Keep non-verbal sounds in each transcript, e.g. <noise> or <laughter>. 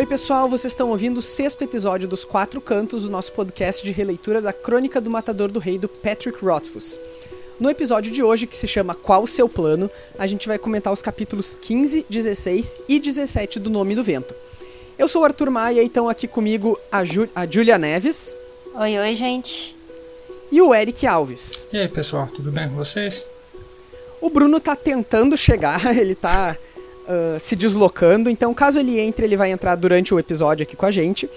Oi, pessoal, vocês estão ouvindo o sexto episódio dos Quatro Cantos do nosso podcast de releitura da Crônica do Matador do Rei do Patrick Rothfuss. No episódio de hoje, que se chama Qual o Seu Plano, a gente vai comentar os capítulos 15, 16 e 17 do Nome do Vento. Eu sou o Arthur Maia e estão aqui comigo a, Ju a Julia Neves. Oi, oi, gente. E o Eric Alves. E aí, pessoal, tudo bem com vocês? O Bruno tá tentando chegar, <laughs> ele tá uh, se deslocando, então caso ele entre, ele vai entrar durante o episódio aqui com a gente.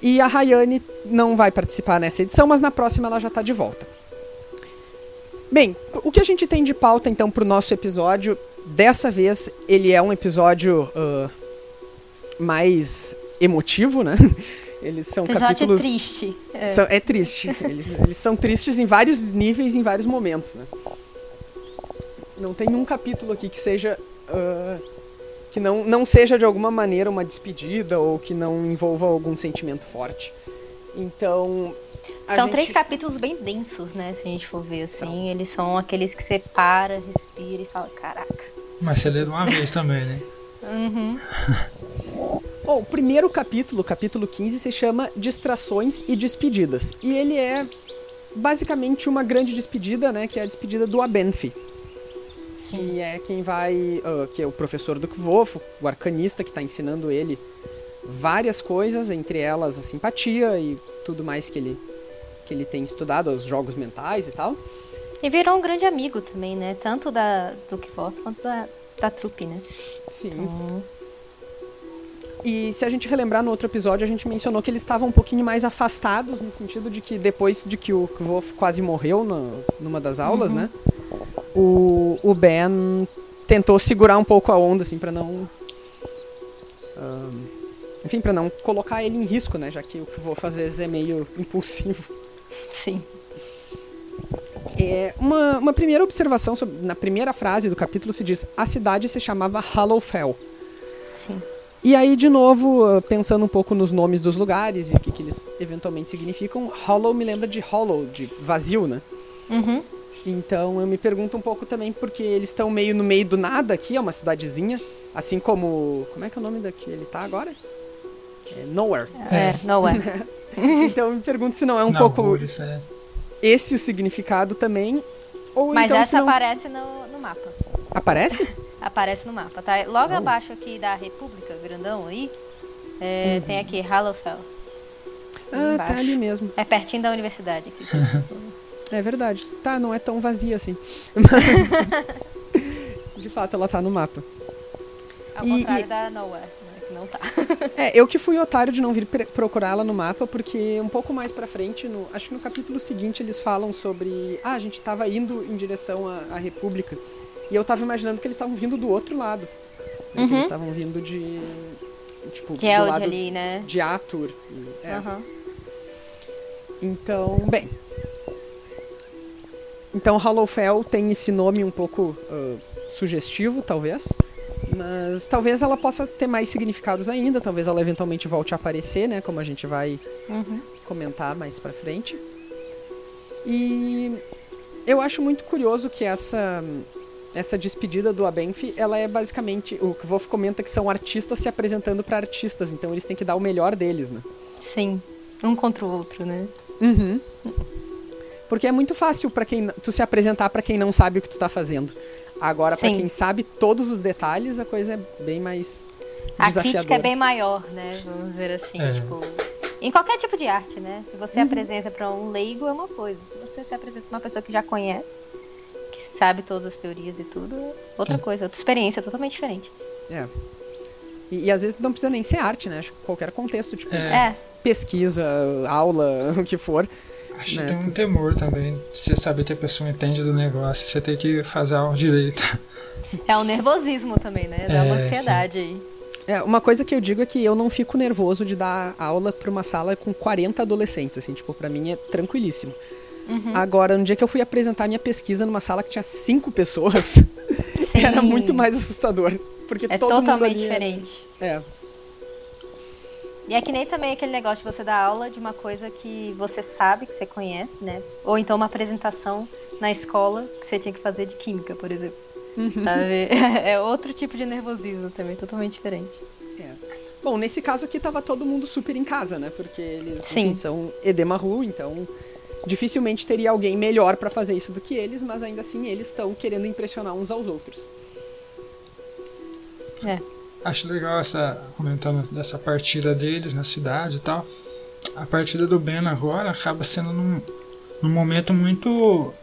E a Rayane não vai participar nessa edição, mas na próxima ela já tá de volta. Bem, o que a gente tem de pauta então pro nosso episódio? Dessa vez ele é um episódio uh, mais emotivo, né? <laughs> Eles são episódio capítulos. triste. É, são, é triste. Eles, eles, são tristes em vários níveis, em vários momentos, né? Não tem um capítulo aqui que seja. Uh, que não, não seja de alguma maneira uma despedida ou que não envolva algum sentimento forte. Então. São gente... três capítulos bem densos, né? Se a gente for ver assim. São. Eles são aqueles que você para, respira e fala: caraca. Mas você lê de uma vez também, né? Uhum. <laughs> Bom, o primeiro capítulo, o capítulo 15, se chama Distrações e Despedidas. E ele é basicamente uma grande despedida, né? Que é a despedida do Abenfi. Que é quem vai. Uh, que é o professor do Kvof, o arcanista que está ensinando ele várias coisas, entre elas a simpatia e tudo mais que ele, que ele tem estudado, os jogos mentais e tal. E virou um grande amigo também, né? Tanto da, do Kvof quanto da, da trupe, né? Sim. Então... E se a gente relembrar no outro episódio, a gente mencionou que eles estavam um pouquinho mais afastados, no sentido de que depois de que o Kvof quase morreu numa das aulas, uhum. né? O, o Ben tentou segurar um pouco a onda, assim, para não. Um, enfim, para não colocar ele em risco, né? Já que o Kvof às vezes é meio impulsivo. Sim. É, uma, uma primeira observação, sobre, na primeira frase do capítulo se diz: a cidade se chamava Hallowfell. Sim. E aí, de novo, pensando um pouco nos nomes dos lugares e o que, que eles eventualmente significam, Hollow me lembra de hollow, de vazio, né? Uhum. Então eu me pergunto um pouco também porque eles estão meio no meio do nada aqui, é uma cidadezinha, assim como. Como é que é o nome daquele tá agora? É Nowhere. É, Nowhere. <laughs> então eu me pergunto se não é um Não, pouco isso é... esse o significado também. Ou Mas então, essa se não... aparece no, no mapa. Aparece? <laughs> Aparece no mapa, tá? Logo Oh. abaixo aqui da República, grandão aí, é, Uhum. tem aqui Hallowfell. Ah, Embaixo. tá ali mesmo. É pertinho da universidade aqui. <laughs> É verdade. Tá, não é tão vazia assim. <laughs> Mas. de fato, ela tá no mapa. Ao E- contrário e- da Nowhere, né, que não tá. <laughs> É, eu que fui otário de não vir ela no mapa, porque um pouco mais pra frente, no, acho que no capítulo seguinte, eles falam sobre. Ah, a gente tava indo em direção à, à República. E eu tava imaginando que eles estavam vindo do outro lado. né, Que Uhum. eles estavam vindo de. Tipo, Que é do de lado ali, né? de Atur. É. Aham. Então, bem. Então, Hallowfell tem esse nome um pouco ah, sugestivo, talvez. Mas talvez ela possa ter mais significados ainda. Talvez ela eventualmente volte a aparecer, né? Como a gente vai Uhum. comentar mais pra frente. E eu acho muito curioso que essa essa despedida do Abenfi, ela é basicamente o que Wolf comenta que são artistas se apresentando pra artistas, então eles têm que dar o melhor deles, né? Sim. Um contra o outro, né? Uhum. Porque é muito fácil para quem tu se apresentar pra quem não sabe o que tu tá fazendo. Agora Sim. quem sabe todos os detalhes, a coisa é bem mais A crítica é bem maior, né? Vamos dizer assim, É. tipo... Em qualquer tipo de arte, né? Se você Uhum. apresenta pra um leigo, é uma coisa. Se você se apresenta pra uma pessoa que já conhece, que sabe todas as teorias e tudo, é outra coisa, outra experiência totalmente diferente. É. E, e às vezes não precisa nem ser arte, né? Acho que qualquer contexto, tipo É. É, pesquisa, aula, <laughs> o que for. Acho Né, que tem tu- um temor também. Você saber que a pessoa entende do negócio, você tem que fazer algo direito. <laughs> é o nervosismo também, né? Dá uma É, ansiedade aí. É, uma coisa que eu digo é que eu não fico nervoso de dar aula pra uma sala com 40 adolescentes, assim, tipo, pra mim é tranquilíssimo. Uhum. Agora, no dia que eu fui apresentar minha pesquisa numa sala que tinha cinco pessoas, <laughs> era muito mais assustador. Porque É todo mundo totalmente ali é- diferente. É, E é que nem também aquele negócio de você dar aula de uma coisa que você sabe, que você conhece, né? Ou então uma apresentação na escola que você tinha que fazer de química, por exemplo. Uhum. Sabe? <laughs> É outro tipo de nervosismo também, totalmente diferente. é. Bom, nesse caso aqui tava todo mundo super em casa, né? Porque eles enfim, são Edemaru, então dificilmente teria alguém melhor pra fazer isso do que eles, mas ainda assim eles estão querendo impressionar uns aos outros. É. Acho legal essa. comentando dessa partida deles na cidade e tal. A partida do Ben agora acaba sendo num, num momento muito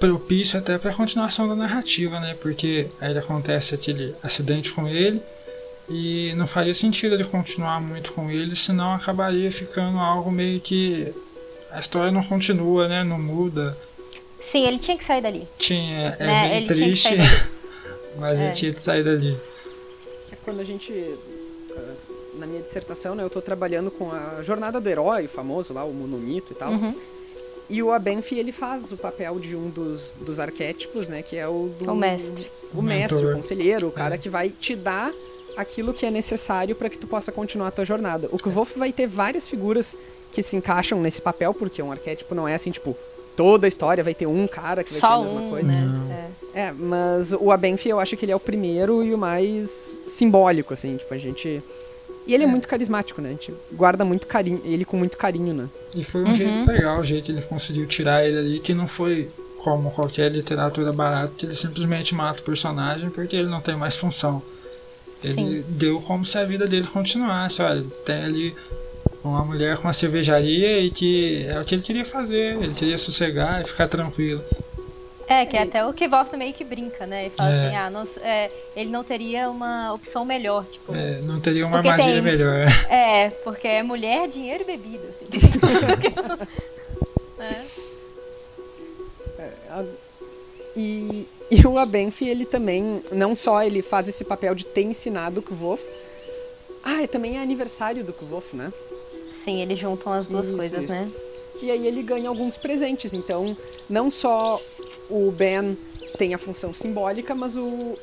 propício até para a continuação da narrativa, né? Porque aí acontece aquele acidente com ele e não faria sentido ele continuar muito com ele, senão acabaria ficando algo meio que a história não continua, né? Não muda. Sim, ele tinha que sair dali. Tinha é Né, bem ele triste, <laughs> mas É. ele tinha que sair dali. É Quando a gente. ah, Na minha dissertação, né, eu tô trabalhando com a jornada do herói, o famoso lá, o monomito e tal. Uhum. E o Abenfi, ele faz o papel de um dos, dos arquétipos, né? Que é o do... O mestre. O mestre, o conselheiro, o cara É. que vai te dar aquilo que é necessário para que tu possa continuar a tua jornada. O Kvolf vai ter várias figuras que se encaixam nesse papel, porque um arquétipo não é assim, tipo, toda a história vai ter um cara que vai ser Só a mesma um, coisa. né? Não. É. É, mas o Abenfi eu acho que ele é o primeiro e o mais simbólico, assim, tipo, a gente... E ele é, É. muito carismático, né? A gente guarda muito carinho, ele com muito carinho, né? E foi um Uhum. jeito legal, o jeito que ele conseguiu tirar ele ali, que não foi como qualquer literatura barata, que ele simplesmente mata o personagem porque ele não tem mais função. Ele Sim. deu como se a vida dele continuasse. Olha, tem ali uma mulher com uma cervejaria e que é o que ele queria fazer, ele queria sossegar e ficar tranquilo. É, que é até o Kvolf meio que brinca, né? E fala É. assim, ah, não, é, ele não teria uma opção melhor, tipo... É, não teria uma armadilha tem- melhor. É, porque é mulher, dinheiro e bebida, assim. <laughs> <laughs> É. A- E, e o Abenfi, ele também, não só ele faz esse papel de ter ensinado o Kvof, ah, é também é aniversário do Kvof, né? Sim, eles juntam as duas Isso, coisas, isso. né? E aí ele ganha alguns presentes, então não só o Ben tem a função simbólica, mas o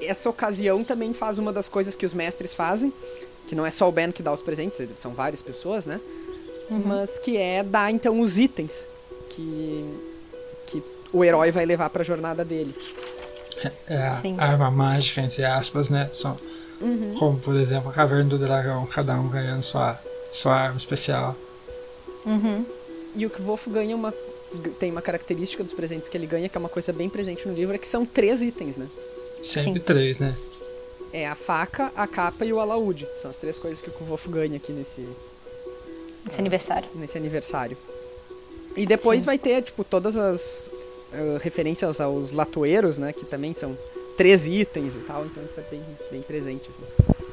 essa ocasião também faz uma das coisas que os mestres fazem, que não é só o Ben que dá os presentes, são várias pessoas, né? Uhum. Mas que é dar então os itens que que o herói vai levar pra jornada dele. É a Sim. arma mágica, entre aspas, né? São, Como, por exemplo, a Caverna do Dragão, cada um ganhando sua, sua arma especial. Uhum. E o Kvof ganha uma. Tem uma característica dos presentes que ele ganha, que é uma coisa bem presente no livro, é que são três itens, né? Sempre Sim. três, né? É a faca, a capa e o alaúde. São as três coisas que o Kvof ganha aqui nesse, Esse aniversário. nesse aniversário. E depois Sim. vai ter, tipo, todas as ah, referências aos latoeiros, né? Que também são três itens e tal, então isso é bem, bem presente, assim.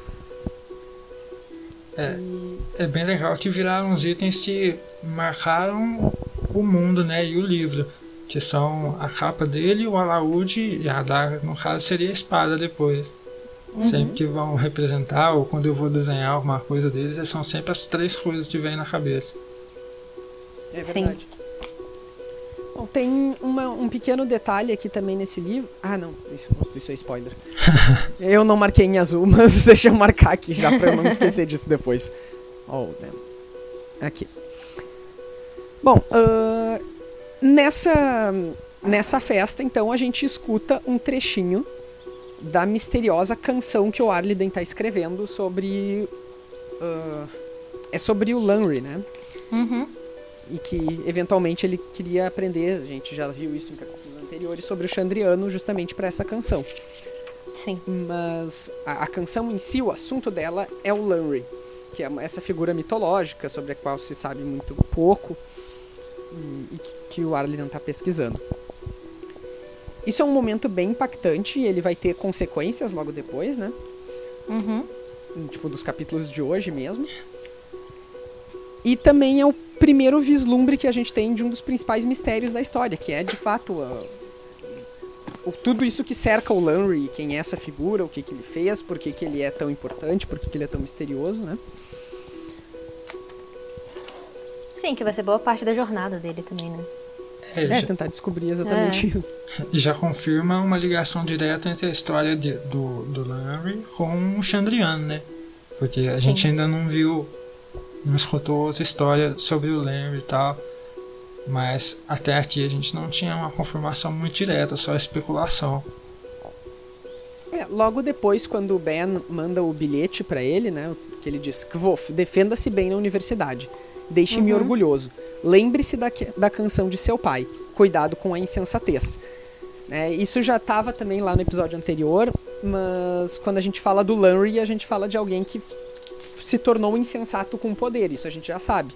É. E- É bem legal que viraram os itens que marcaram o mundo, né? E o livro. Que são a capa dele, o alaúde e a adaga, no caso seria a espada depois. Uhum. Sempre que vão representar, ou quando eu vou desenhar alguma coisa deles, são sempre as três coisas que vêm na cabeça. É Sim. verdade. Bom, tem uma- um pequeno detalhe aqui também nesse livro. Ah, não, isso, isso é spoiler. <laughs> eu não marquei em azul, mas <laughs> deixa eu marcar aqui já pra eu não me esquecer disso depois. Oh, damn. Aqui. Bom, ahn, nessa, nessa festa, então, a gente escuta um trechinho da misteriosa canção que o Arliden tá escrevendo sobre. ah, é sobre o Lanry, né? Uhum. E que eventualmente ele queria aprender, a gente já viu isso em capítulos anteriores, sobre o Chandriano justamente para essa canção. Sim. Mas a, a canção em si, o assunto dela é o Lanry, que é essa figura mitológica sobre a qual se sabe muito pouco e, e que o Arlidan está pesquisando. Isso é um momento bem impactante e ele vai ter consequências logo depois, né? Uhum. tipo dos capítulos de hoje mesmo. E também é o primeiro vislumbre que a gente tem de um dos principais mistérios da história, que é de fato a- o, tudo isso que cerca o Lanry, quem é essa figura, o que, que ele fez, por que, que ele é tão importante, por que, que ele é tão misterioso, né? Sim, que vai ser boa parte da jornada dele também, né? É, É, já, tentar descobrir exatamente É. isso. e já confirma uma ligação direta entre a história de- do, do Larry com o Chandriano, né? Porque a Sim. gente ainda não viu, não escutou outra história sobre o Larry e tal. Mas até aqui a gente não tinha uma confirmação muito direta, só especulação. É, É, logo depois, quando o Ben manda o bilhete para ele, né? Que ele diz: Kvof, defenda-se bem na universidade. Deixe-me Uhum. orgulhoso. Lembre-se da, da canção de seu pai. Cuidado com a insensatez. Né, isso já estava também lá no episódio anterior, mas quando a gente fala do Lanry, a gente fala de alguém que se tornou insensato com poder. Isso a gente já sabe.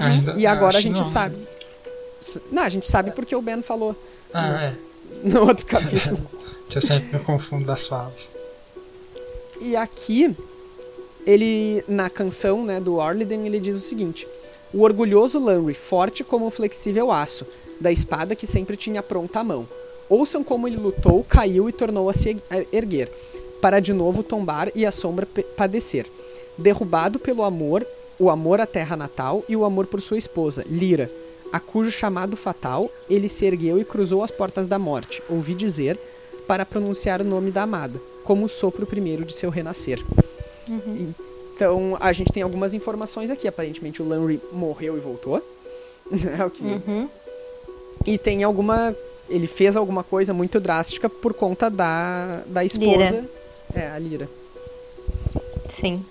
Ainda, E agora a gente não. sabe. S- Não, a gente sabe porque o Ben falou Ah, é. <laughs> no outro capítulo. Eu sempre me confundo das falas. E aqui, ele, na canção né, do Orliden, ele diz o seguinte: O orgulhoso Lanry, forte como um flexível aço, da espada que sempre tinha pronta à mão. Ouçam como ele lutou, caiu e tornou a se er- erguer, para de novo tombar e a sombra padecer. Derrubado pelo amor, o amor à terra natal e o amor por sua esposa, Lira, a cujo chamado fatal ele se ergueu e cruzou as portas da morte, ouvi dizer, para pronunciar o nome da amada, como o sopro primeiro de seu renascer. Então, a gente tem algumas informações aqui. Aparentemente, o Lanry morreu e voltou. É o que... Uhum. E tem alguma. Ele fez alguma coisa muito drástica por conta da, da esposa. Lyra. É, a Lira. Sim.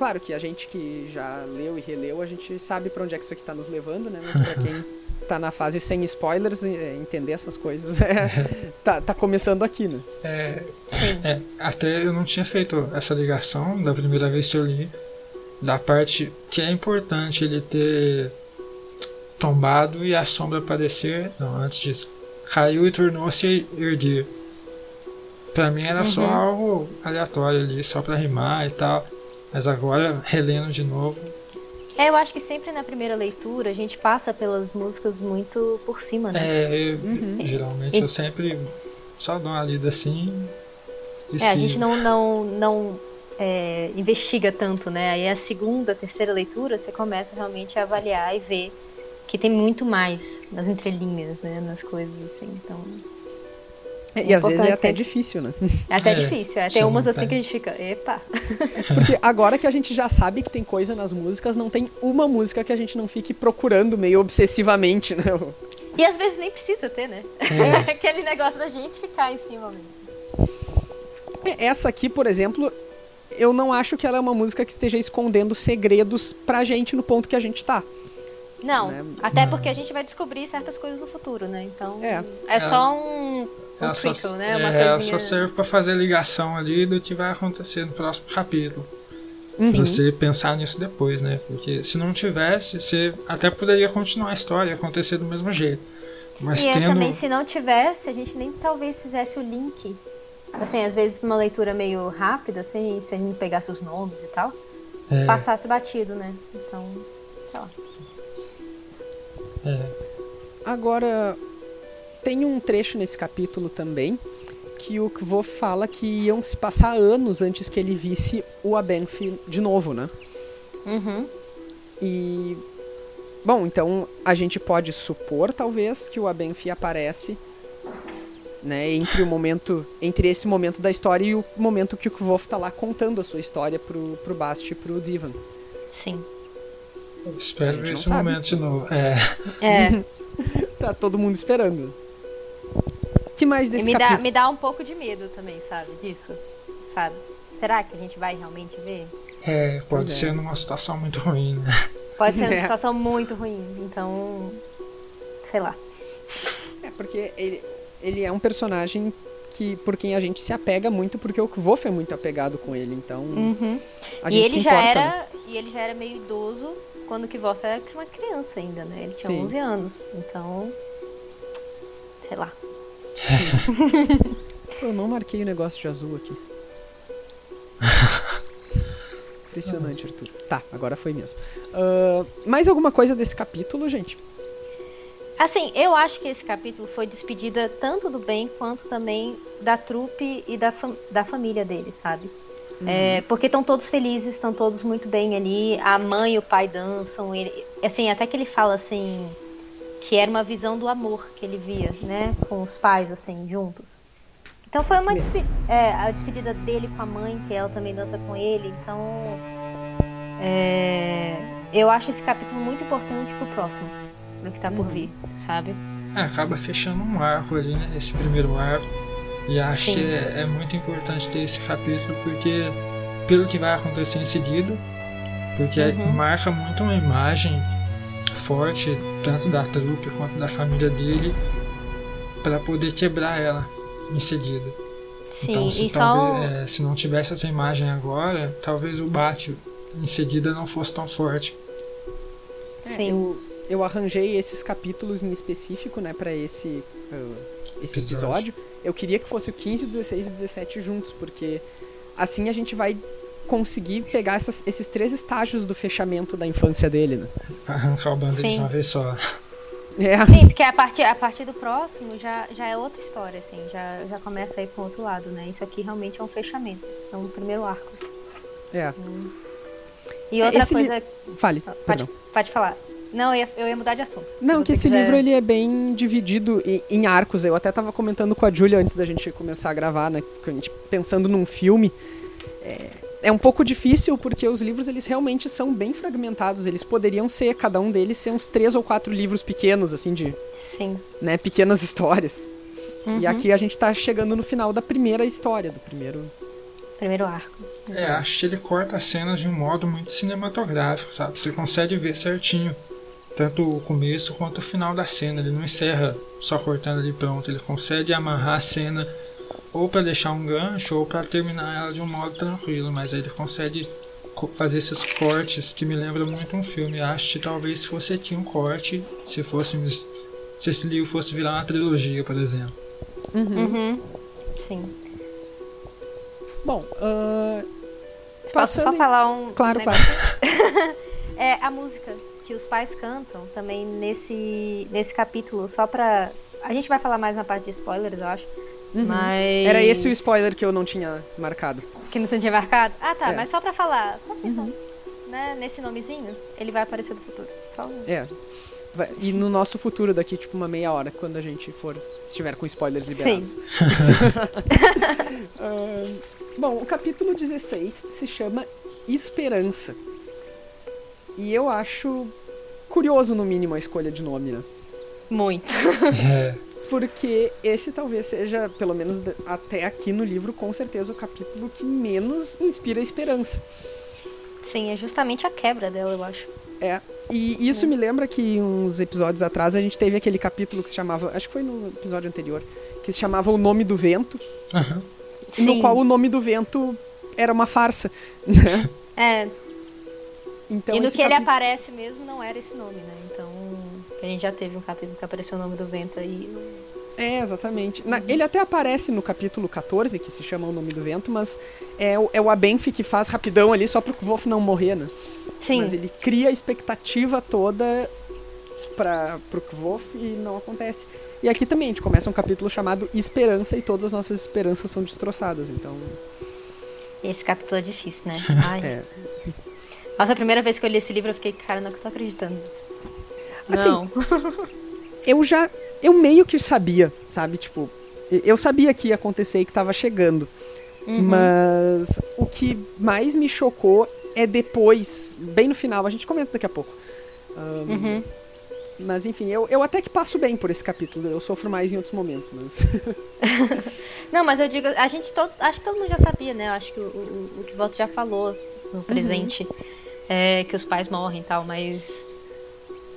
Claro que a gente que já leu e releu, a gente sabe pra onde é que isso aqui tá nos levando, né? Mas pra quem <laughs> tá na fase sem spoilers, é, entender essas coisas, é, <laughs> tá, tá começando aqui, né? É, é, até eu não tinha feito essa ligação da primeira vez que eu li. Da parte que é importante ele ter tombado e a sombra aparecer. Não, antes disso. Caiu e tornou-se erguer. Pra mim era só Uhum. algo aleatório ali, só pra rimar e tal. Mas agora, relendo de novo, É, eu acho que sempre na primeira leitura a gente passa pelas músicas muito por cima, né? é, eu- Uhum. geralmente eu sempre só dou uma lida assim. E É, a sigo. gente não, não, não é, investiga tanto, né? Aí a segunda, terceira leitura você começa realmente a avaliar e ver que tem muito mais nas entrelinhas, né? Nas coisas assim. Então, E às vezes é até difícil, né? é até É, difícil. É, tem chama umas assim até. que a gente fica, epa. <laughs> Porque agora que a gente já sabe que tem coisa nas músicas, não tem uma música que a gente não fique procurando meio obsessivamente, né? E às vezes nem precisa ter, né? É. <laughs> Aquele negócio da gente ficar em cima mesmo. Essa aqui, por exemplo, eu não acho que ela é uma música que esteja escondendo segredos pra gente no ponto que a gente tá. Não, Né? até porque a gente vai descobrir certas coisas no futuro, né? Então, É. é, só um, um Ela só, né? Uma é, coisinha... só serve pra fazer a ligação ali do que vai acontecer no próximo capítulo. Uhum. Você pensar nisso depois, né? Porque se não tivesse, você até poderia continuar a história e acontecer do mesmo jeito. Mas E é tendo. também, se não tivesse, a gente nem talvez fizesse o link. Assim, às vezes uma leitura meio rápida, sem, sem a gente pegasse os nomes e tal, É, passasse batido, né? Então, sei lá. é, Agora, tem um trecho nesse capítulo também que o Kvo fala que iam se passar anos antes que ele visse o Abenfi de novo, né? Uhum. E. Bom, então a gente pode supor, talvez, que o Abenfi aparece. Né, entre o momento. Entre esse momento da história e o momento que o Kvof tá lá contando a sua história pro, pro Bast e pro Divan. Sim. eu espero esse sabe. momento de novo. É, É, <laughs> Tá todo mundo esperando. Que mais e desse me dá, capítulo? me dá um pouco de medo também, sabe? Disso, sabe? Será que a gente vai realmente ver? é, pode é. ser numa situação muito ruim, né? Pode ser <laughs> uma É. situação muito ruim, então. Sei lá. É, porque ele, ele é um personagem que por quem a gente se apega muito, porque o Kvof é muito apegado com ele, então Uhum. a e gente ele se já importa. né? era e ele já era meio idoso quando que Wolf era uma criança ainda, né? Ele tinha Sim. 11 anos, então sei lá. <laughs> Eu não marquei o negócio de azul aqui. <laughs> Impressionante, Arthur. Tá, agora foi mesmo. Ah, mais alguma coisa desse capítulo, gente? Assim, eu acho que esse capítulo foi despedida tanto do bem quanto também da trupe e da, fam- da família dele, sabe? É, porque estão todos felizes, estão todos muito bem ali. A mãe e o pai dançam. Ele, assim, até que ele fala assim que era uma visão do amor que ele via, né, com os pais assim juntos. Então foi uma despe é, a despedida dele com a mãe, que ela também dança com ele. Então é, eu acho esse capítulo muito importante pro próximo, pro que tá por vir, sabe? É, acaba fechando um arco ali, né? Esse primeiro arco. E acho que é, é, muito importante ter esse capítulo porque pelo que vai acontecer em seguida, porque uhum. marca muito uma imagem forte tanto da trupe quanto da família dele para poder quebrar ela em seguida. Sim, então, se, talvez, só... é, se não tivesse essa imagem agora, talvez o bate em seguida não fosse tão forte. É, Sim. Eu, eu arranjei esses capítulos em específico, né, para esse, uh, esse episódio. Eu queria que fosse o 15, o 16 e o 17 juntos, porque assim a gente vai conseguir pegar essas, esses três estágios do fechamento da infância dele, né? Arrancar o bando de uma vez só. É. Sim, porque a partir, a partir do próximo já, já é outra história, assim, já, já começa aí com outro lado, né? Isso aqui realmente é um fechamento, é um primeiro arco. É. Hum. E outra esse coisa. Li... Fale, pode, perdão. pode falar. Não, eu ia, eu ia mudar de assunto. Não, que esse quiser... livro ele é bem dividido em, em, arcos. Eu até tava comentando com a Julia antes da gente começar a gravar, né? A gente pensando num filme. É, é um pouco difícil porque os livros eles realmente são bem fragmentados. Eles poderiam ser, cada um deles, ser uns três ou quatro livros pequenos, assim, de. Sim. Né, pequenas histórias. Uhum. E aqui a gente tá chegando no final da primeira história, do primeiro. Primeiro arco. É, acho que ele corta as cenas de um modo muito cinematográfico, sabe? Você consegue ver certinho tanto o começo quanto o final da cena. Ele não encerra só cortando ali pronto, ele consegue amarrar a cena ou para deixar um gancho ou para terminar ela de um modo tranquilo, mas aí ele consegue fazer esses cortes que me lembram muito um filme. Acho que talvez se fosse aqui um corte, se fosse se esse livro fosse virar uma trilogia, por exemplo. Uhum. uhum. Sim. Bom, uh, posso só falar um. Claro, claro. <laughs> é a música que os pais cantam também nesse, nesse capítulo, só pra. A gente vai falar mais na parte de spoilers, eu acho. Uhum. Mas. Era esse o spoiler que eu não tinha marcado. Que não tinha marcado? Ah, tá, é. mas só pra falar. Uhum. Né, nesse nomezinho, ele vai aparecer no futuro. Só... É. E no nosso futuro, daqui tipo uma meia hora, quando a gente for. Estiver com spoilers liberados. uh, <laughs> bom, o capítulo 16 se chama Esperança. E eu acho curioso, no mínimo, a escolha de nome, né? Muito. <laughs> É. Porque esse talvez seja, pelo menos até aqui no livro, com certeza o capítulo que menos inspira esperança. Sim, é justamente a quebra dela, eu acho. É. E isso é. me lembra que uns episódios atrás a gente teve aquele capítulo que se chamava. Acho que foi no episódio anterior. Que se chamava O Nome do Vento. Uhum. No qual o nome do vento era uma farsa. Né? É, então, e no que capi... ele aparece mesmo não era esse nome, né? A gente já teve um capítulo que apareceu o nome do vento aí. É, exatamente. Na, ele até aparece no capítulo 14, que se chama O Nome do Vento, mas é, o, é o Abenf que faz rapidão ali só pro Wolf não morrer, né? Sim. Mas ele cria a expectativa toda para pro Wolf e não acontece. E aqui também a gente começa um capítulo chamado Esperança e todas as nossas esperanças são destroçadas, então... Esse capítulo é difícil, né? <laughs> Ai. é. Nossa, a primeira vez que eu li esse livro eu fiquei, cara, não tô acreditando nisso. Assim, não. eu já. Eu meio que sabia, sabe? Tipo, eu sabia que ia acontecer e que tava chegando. Uhum. Mas o que mais me chocou é depois, bem no final, a gente comenta daqui a pouco. Um, uhum. Mas enfim, eu, eu até que passo bem por esse capítulo. Eu sofro mais em outros momentos, mas. <laughs> não, mas eu digo, a gente todo, acho que todo mundo já sabia, né? Eu acho que o, o, o que Volta já falou no presente. Uhum é, que os pais morrem e tal, mas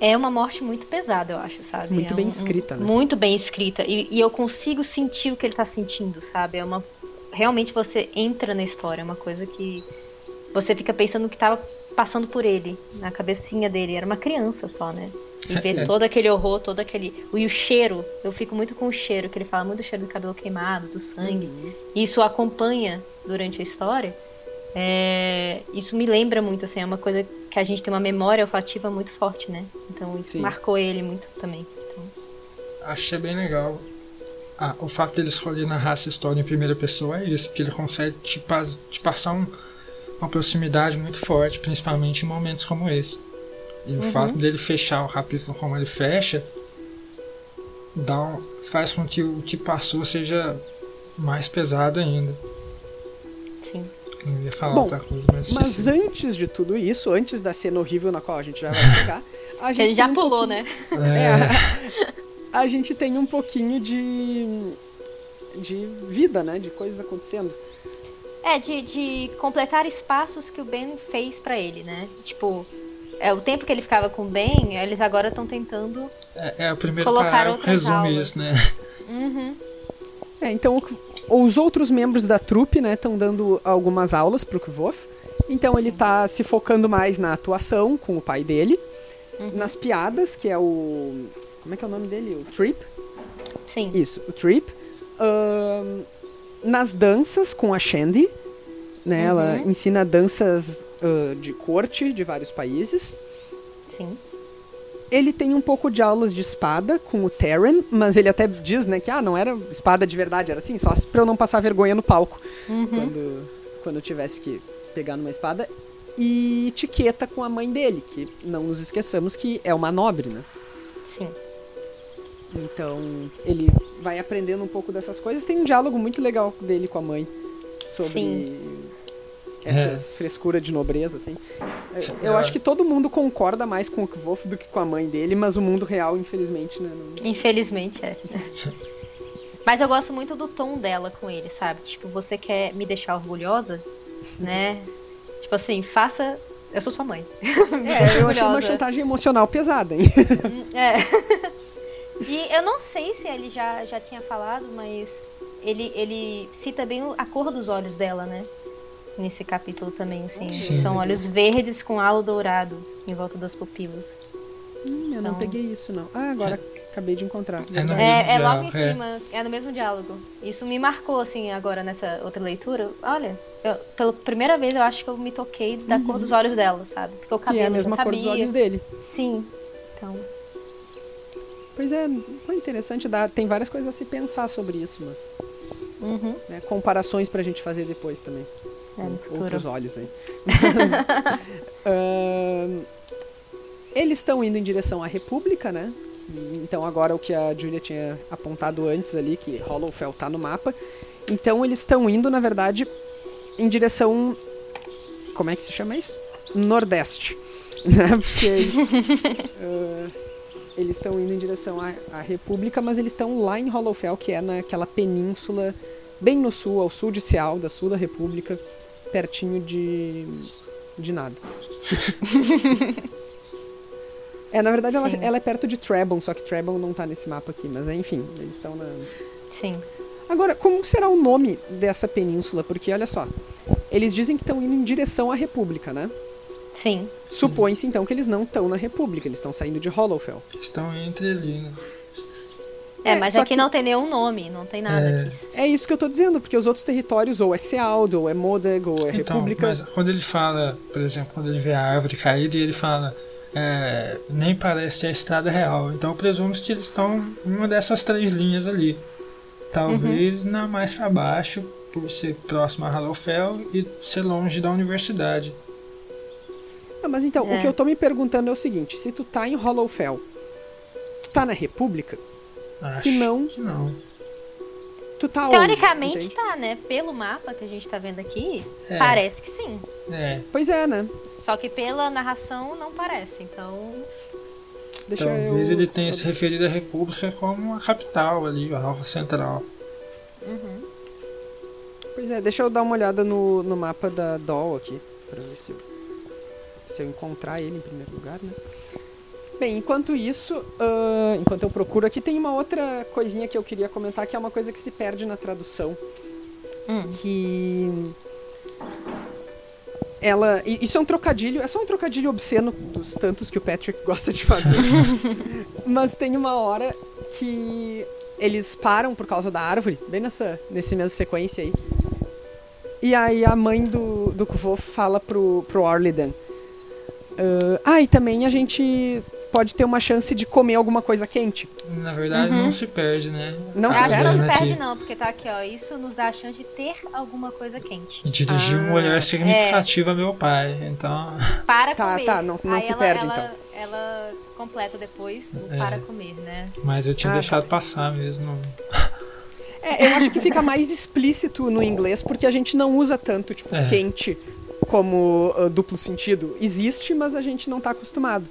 é uma morte muito pesada, eu acho, sabe? Muito é bem um, escrita, né? Muito bem escrita. E, e, eu consigo sentir o que ele tá sentindo, sabe? É uma. Realmente você entra na história, é uma coisa que você fica pensando que tava passando por ele, na cabecinha dele. Era uma criança só, né? E ver é. todo aquele horror, todo aquele. E o cheiro, eu fico muito com o cheiro, que ele fala muito do cheiro do cabelo queimado, do sangue. Uhum. E isso acompanha durante a história. É, isso me lembra muito, assim, é uma coisa que a gente tem uma memória olfativa muito forte, né? Então isso Sim. marcou ele muito também. Então... Achei bem legal. Ah, o fato dele escolher narrar essa história em primeira pessoa é isso, que ele consegue te, te passar um, uma proximidade muito forte, principalmente em momentos como esse. E uhum. o fato dele fechar o capítulo como ele fecha dá um, faz com que o que passou seja mais pesado ainda. Sim. Ia falar Bom, outra coisa, mas. Mas antes de tudo isso, antes da cena horrível na qual a gente já vai chegar, a gente. Ele já um pulou, né? <laughs> É. é. a gente tem um pouquinho de. de vida, né? De coisas acontecendo. É, de, de completar espaços que o Ben fez pra ele, né? Tipo, é, o tempo que ele ficava com o Ben, eles agora estão tentando. É, é o primeiro Colocar parágrafo outras resume aulas. isso, né? Uhum. É, então o- os outros membros da trupe, né, estão dando algumas aulas pro Kvof. Então ele tá se focando mais na atuação com o pai dele, nas piadas, que é o como é que é o nome dele? O Trip. Sim. Isso, o Trip. Ahn, nas danças com a Shandy, né? Ela ensina danças ah, de corte de vários países. Sim. Ele tem um pouco de aulas de espada com o Terran, mas ele até diz, né, que ah, não era espada de verdade, era assim, só pra eu não passar vergonha no palco quando, quando eu tivesse que pegar numa espada. E etiqueta com a mãe dele, que não nos esqueçamos que é uma nobre, né? Sim. Então ele vai aprendendo um pouco dessas coisas. Tem um diálogo muito legal dele com a mãe sobre Sim. Essas frescuras de nobreza, assim. Eu, eu acho que todo mundo concorda mais com o Kvof do que com a mãe dele, mas o mundo real, infelizmente, né? não- Infelizmente é. Mas eu gosto muito do tom dela com ele, sabe? Tipo, você quer me deixar orgulhosa, né? <laughs> Tipo assim, faça. Eu sou sua mãe. <laughs> É, eu achei uma chantagem emocional pesada, hein? É. <laughs> E eu não sei se ele já, já tinha falado, mas ele, ele cita bem o- a cor dos olhos dela, né? Nesse capítulo também, assim. Sim. São olhos verdes com halo dourado em volta das pupilas. Hum, eu não Então- peguei isso, não. Ah, agora acabei de encontrar. É. É, é logo em é. cima, é no mesmo diálogo. Isso me marcou, assim, agora nessa outra leitura. Olha, eu, pela primeira vez eu acho que eu me toquei da cor dos olhos dela, sabe? Porque o cabelo Que é a mesma já cor dos sabia. olhos dele. Sim. Então, Pois é, foi interessante. Dá, tem várias coisas a se pensar sobre isso, mas. uhum, né, comparações pra gente fazer depois também. É no Com futuro. outros olhos aí. Mas, <laughs> ahn, eles estão indo em direção à República, né? Que- então agora o que a Julia tinha apontado antes ali, que Hollowfell tá no mapa. Então eles estão indo, na verdade, em direção. Como é que se chama isso? Nordeste. <laughs> Né? Porque eles. <laughs> ah, eles estão indo em direção à, à República, mas eles estão lá em Hollowfell, que é naquela península bem no sul, ao sul de Sealda, sul da República, pertinho de. de nada. <laughs> é, na verdade ela, ela é perto de Trebon, só que Trebon não tá nesse mapa aqui, mas é, enfim, eles estão na. Sim. Agora, como será o nome dessa península? Porque olha só, eles dizem que estão indo em direção à República, né? Sim. Supõe-se então que eles não estão na República, eles estão saindo de Hollowfell. Estão entre ali, né? É, É, mas só aqui que- não tem nenhum nome, não tem nada É. aqui. É isso que eu tô dizendo, porque os outros territórios ou é Sealdo, ou é Modag, ou é Então, República. mas quando ele fala, por exemplo, quando ele vê a árvore caída e ele fala, é, nem parece a estrada real. Então eu presumo que eles estão em uma dessas três linhas ali. Talvez na mais para baixo, por ser próximo a Hallowfell e ser longe da universidade. Ah, mas então, É. o que eu tô me perguntando é o seguinte: se tu tá em Hollowfell, tu tá na República? Acho Se não, que não. tu tá onde? Teoricamente Entende? tá, né? Pelo mapa que a gente tá vendo aqui, É. parece que sim. É, Pois é, né? Só que pela narração não parece, então. Deixa talvez eu. ele tenha se referido à República como a capital ali, a Alfa Central. Pois é, deixa eu dar uma olhada no, no mapa da Doll aqui, pra ver se eu, se eu encontrar ele em primeiro lugar, né? Bem, enquanto isso, ah, enquanto eu procuro aqui, tem uma outra coisinha que eu queria comentar, que é uma coisa que se perde na tradução. Hum. Que. Ela. Isso é um trocadilho, é só um trocadilho obsceno dos tantos que o Patrick <laughs> gosta de fazer. Mas tem uma hora que eles param por causa da árvore, bem nessa nesse mesma sequência aí. E aí a mãe do, do Kvo fala pro, pro Orlidan. "Ah, ah, e também a gente pode ter uma chance de comer alguma coisa quente. Na verdade, Uhum. não se perde, né? Não Eu se acho que não se perde? aqui. perde, não, porque tá aqui, ó. Isso nos dá a chance de ter alguma coisa quente. E dirigir um Ah, olhar significativo a meu pai. Então, Para Tá, comer. tá, não- não Aí se ela, perde, ela, então. Ela completa depois o É. para comer, né? mas eu tinha Ah, deixado passar mesmo. É, eu acho que fica mais explícito no inglês porque a gente não usa tanto, tipo, É. quente como ah, duplo sentido. Existe, mas a gente não tá acostumado.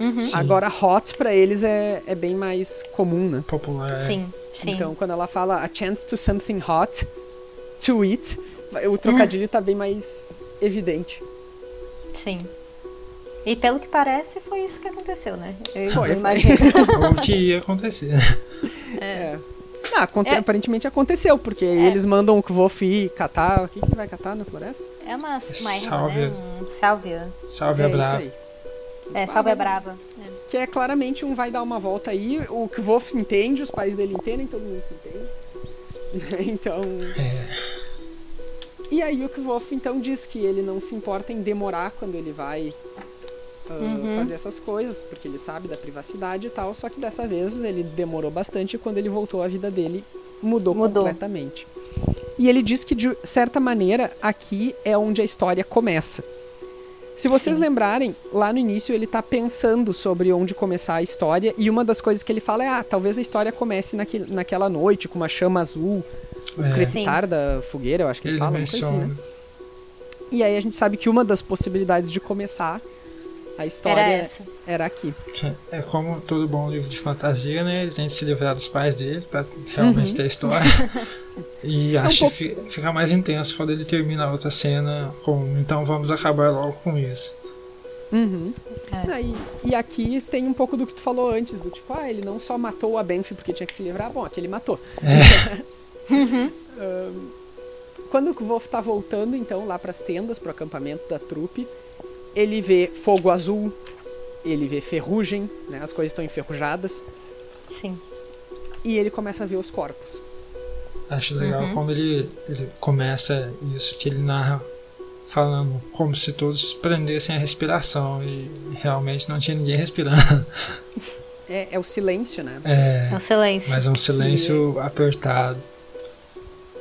Uhum. Agora, hot pra eles é, é bem mais comum, né? Popular. é. Sim, Sim. Então, quando ela fala a chance to something hot to eat, o trocadilho tá bem mais evidente. Sim. E pelo que parece, foi isso que aconteceu, né? Eu, Foi, eu foi. imagino. <laughs> o que ia acontecer. É. Não, aconte- É. aparentemente aconteceu, porque eles mandam o Kvof ir catar. O que, que vai catar na floresta? É uma, uma erva, Sálvia. né? Um sálvia. Salve é a isso Brava. aí. É, Ah, sálvia vai- brava. É. Que é claramente um vai dar uma volta aí. O Kvof entende, os pais dele entendem, todo mundo se entende. <laughs> então. É, E aí o Kvof então diz que ele não se importa em demorar quando ele vai ah, Uhum. fazer essas coisas, porque ele sabe da privacidade e tal, só que dessa vez ele demorou bastante e quando ele voltou a vida dele mudou, Mudou. completamente. E ele diz que de certa maneira aqui é onde a história começa. Se vocês Sim. lembrarem, lá no início ele tá pensando sobre onde começar a história e uma das coisas que ele fala é: ah, talvez a história comece naque, naquela noite com uma chama azul, o É. crepitar da fogueira, eu acho que ele, ele fala, uma coisa assim, né? E aí a gente sabe que uma das possibilidades de começar a história Era era, aqui. É como todo bom livro de fantasia, né? Ele tem que se livrar dos pais dele pra realmente Uhum. ter a história. <laughs> E É um acho pouco- que fi- fica mais intenso quando ele termina a outra cena com então vamos acabar logo com isso. Uhum. É. Aí, e aqui tem um pouco do que tu falou antes, do tipo, ah, ele não só matou a Benf porque tinha que se livrar, bom, aqui ele matou. <laughs> Uhum. Ahn, quando o Wolf tá voltando, então, lá pras tendas, pro acampamento da trupe, ele vê fogo azul, ele vê ferrugem, né, as coisas estão enferrujadas, Sim. e ele começa a ver os corpos. Acho legal Uhum. como ele, ele começa isso, que ele narra falando como se todos prendessem a respiração e realmente não tinha ninguém respirando. <laughs> É, é o silêncio, né? É, É o silêncio. mas é um silêncio apertado.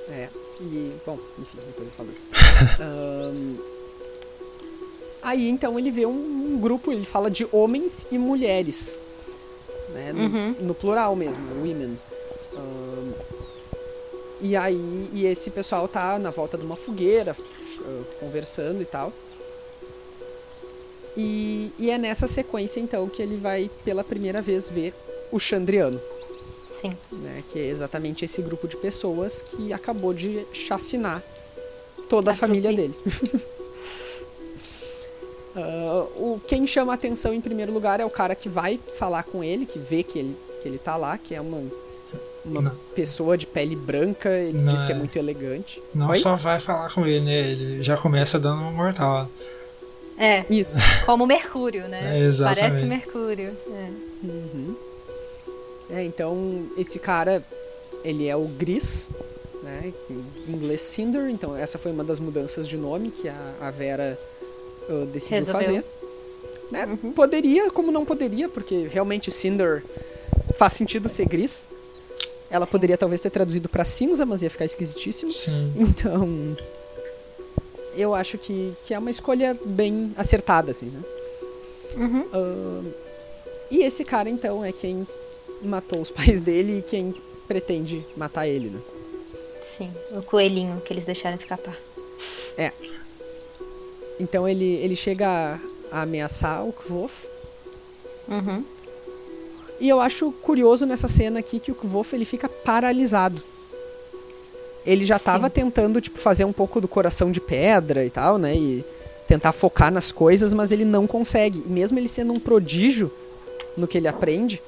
É, e, bom, enfim, depois eu falo isso. <laughs> Ahn, aí, então, ele vê um, um grupo, ele fala de homens e mulheres, né, no, Uhum. no plural mesmo, women. Ahn, e aí, e esse pessoal tá na volta de uma fogueira, ah, conversando e tal. E, e é nessa sequência, então, que ele vai, pela primeira vez, ver o Chandriano Sim. né, que é exatamente esse grupo de pessoas que acabou de chacinar toda a, A família dele. <laughs> Ah, o, quem chama a atenção em primeiro lugar é o cara que vai falar com ele, que vê que ele, que ele tá lá, que é uma, uma Não. pessoa de pele branca, ele Não, diz que é é. muito elegante. Não Oi? só vai falar com ele, né? Ele já começa dando uma mortal. É, Isso. como Mercúrio, né? É, exatamente. Parece Mercúrio. É. Uhum. É, então esse cara, ele é o Gris, né? Em inglês Cinder, então essa foi uma das mudanças de nome que a, a Vera uh, decidiu Resolveu. fazer. Né? Uhum. Poderia, como não poderia, porque realmente Cinder faz sentido ser gris. Ela poderia talvez ter traduzido pra cinza, mas ia ficar esquisitíssimo. Sim. Então, eu acho que, que é uma escolha bem acertada, assim, né? Uhum. Ahn, e esse cara, então, é quem matou os <laughs> pais dele e quem pretende matar ele, né? Sim. O coelhinho que eles deixaram escapar. Então ele, ele chega a, a ameaçar o Kvof. Uhum. E eu acho curioso nessa cena aqui que o Kvof ele fica paralisado. Ele já tava Sim. tentando, tipo, fazer um pouco do coração de pedra e tal, né? E tentar focar nas coisas, mas ele não consegue. E mesmo ele sendo um prodígio no que ele aprende,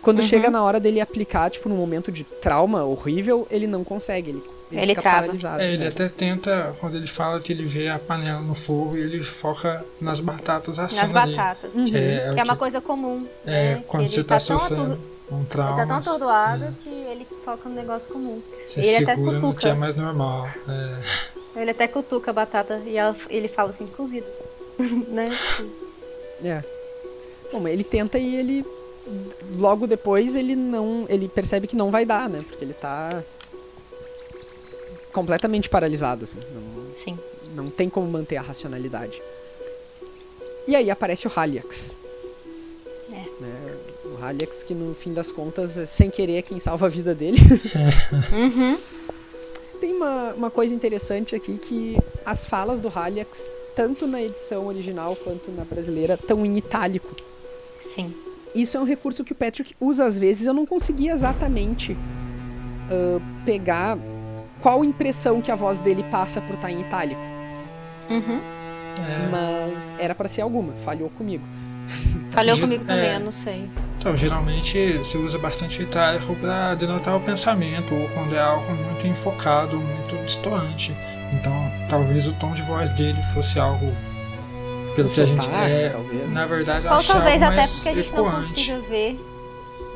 quando Uhum. chega na hora dele aplicar, tipo, num momento de trauma horrível, ele não consegue. Ele, ele, Ele fica trava. paralisado. É, ele né? até tenta, quando ele fala que ele vê a panela no fogo, ele foca nas batatas Nas acima dele. batatas. Uhum. Que é, Que é uma coisa comum. é, né? quando Que você ele tá, tão sofrendo ator- um Ele trauma. tá tão atordoado que ele foca no negócio comum. Você ele até segura no que cutuca. é mais normal. É, Ele até cutuca a batata e ela- ele fala assim, cozidas. <laughs> né? É. Bom, ele tenta e ele logo depois ele não, ele percebe que não vai dar, né? Porque ele tá completamente paralisado, assim. Não, Sim. não tem como manter a racionalidade. E aí aparece o Haliax. É. Né? O Haliax que no fim das contas, é sem querer, é quem salva a vida dele. <laughs> Uhum. Tem uma, uma coisa interessante aqui que as falas do Haliax, tanto na edição original quanto na brasileira, estão em itálico. Sim. Isso é um recurso que o Patrick usa às vezes. Eu não consegui exatamente uh, pegar qual impressão que a voz dele passa por estar em itálico. Uhum. É, Mas era pra ser alguma, falhou comigo. <laughs> Falhou comigo também, é. eu não sei. Então, geralmente se usa bastante itálico para denotar o pensamento, ou quando é algo muito enfocado, muito distoante. Então, talvez o tom de voz dele fosse algo. Pelo Um que a gente. sotaque, É, talvez. na verdade, eu Ou talvez até porque a gente não consiga ver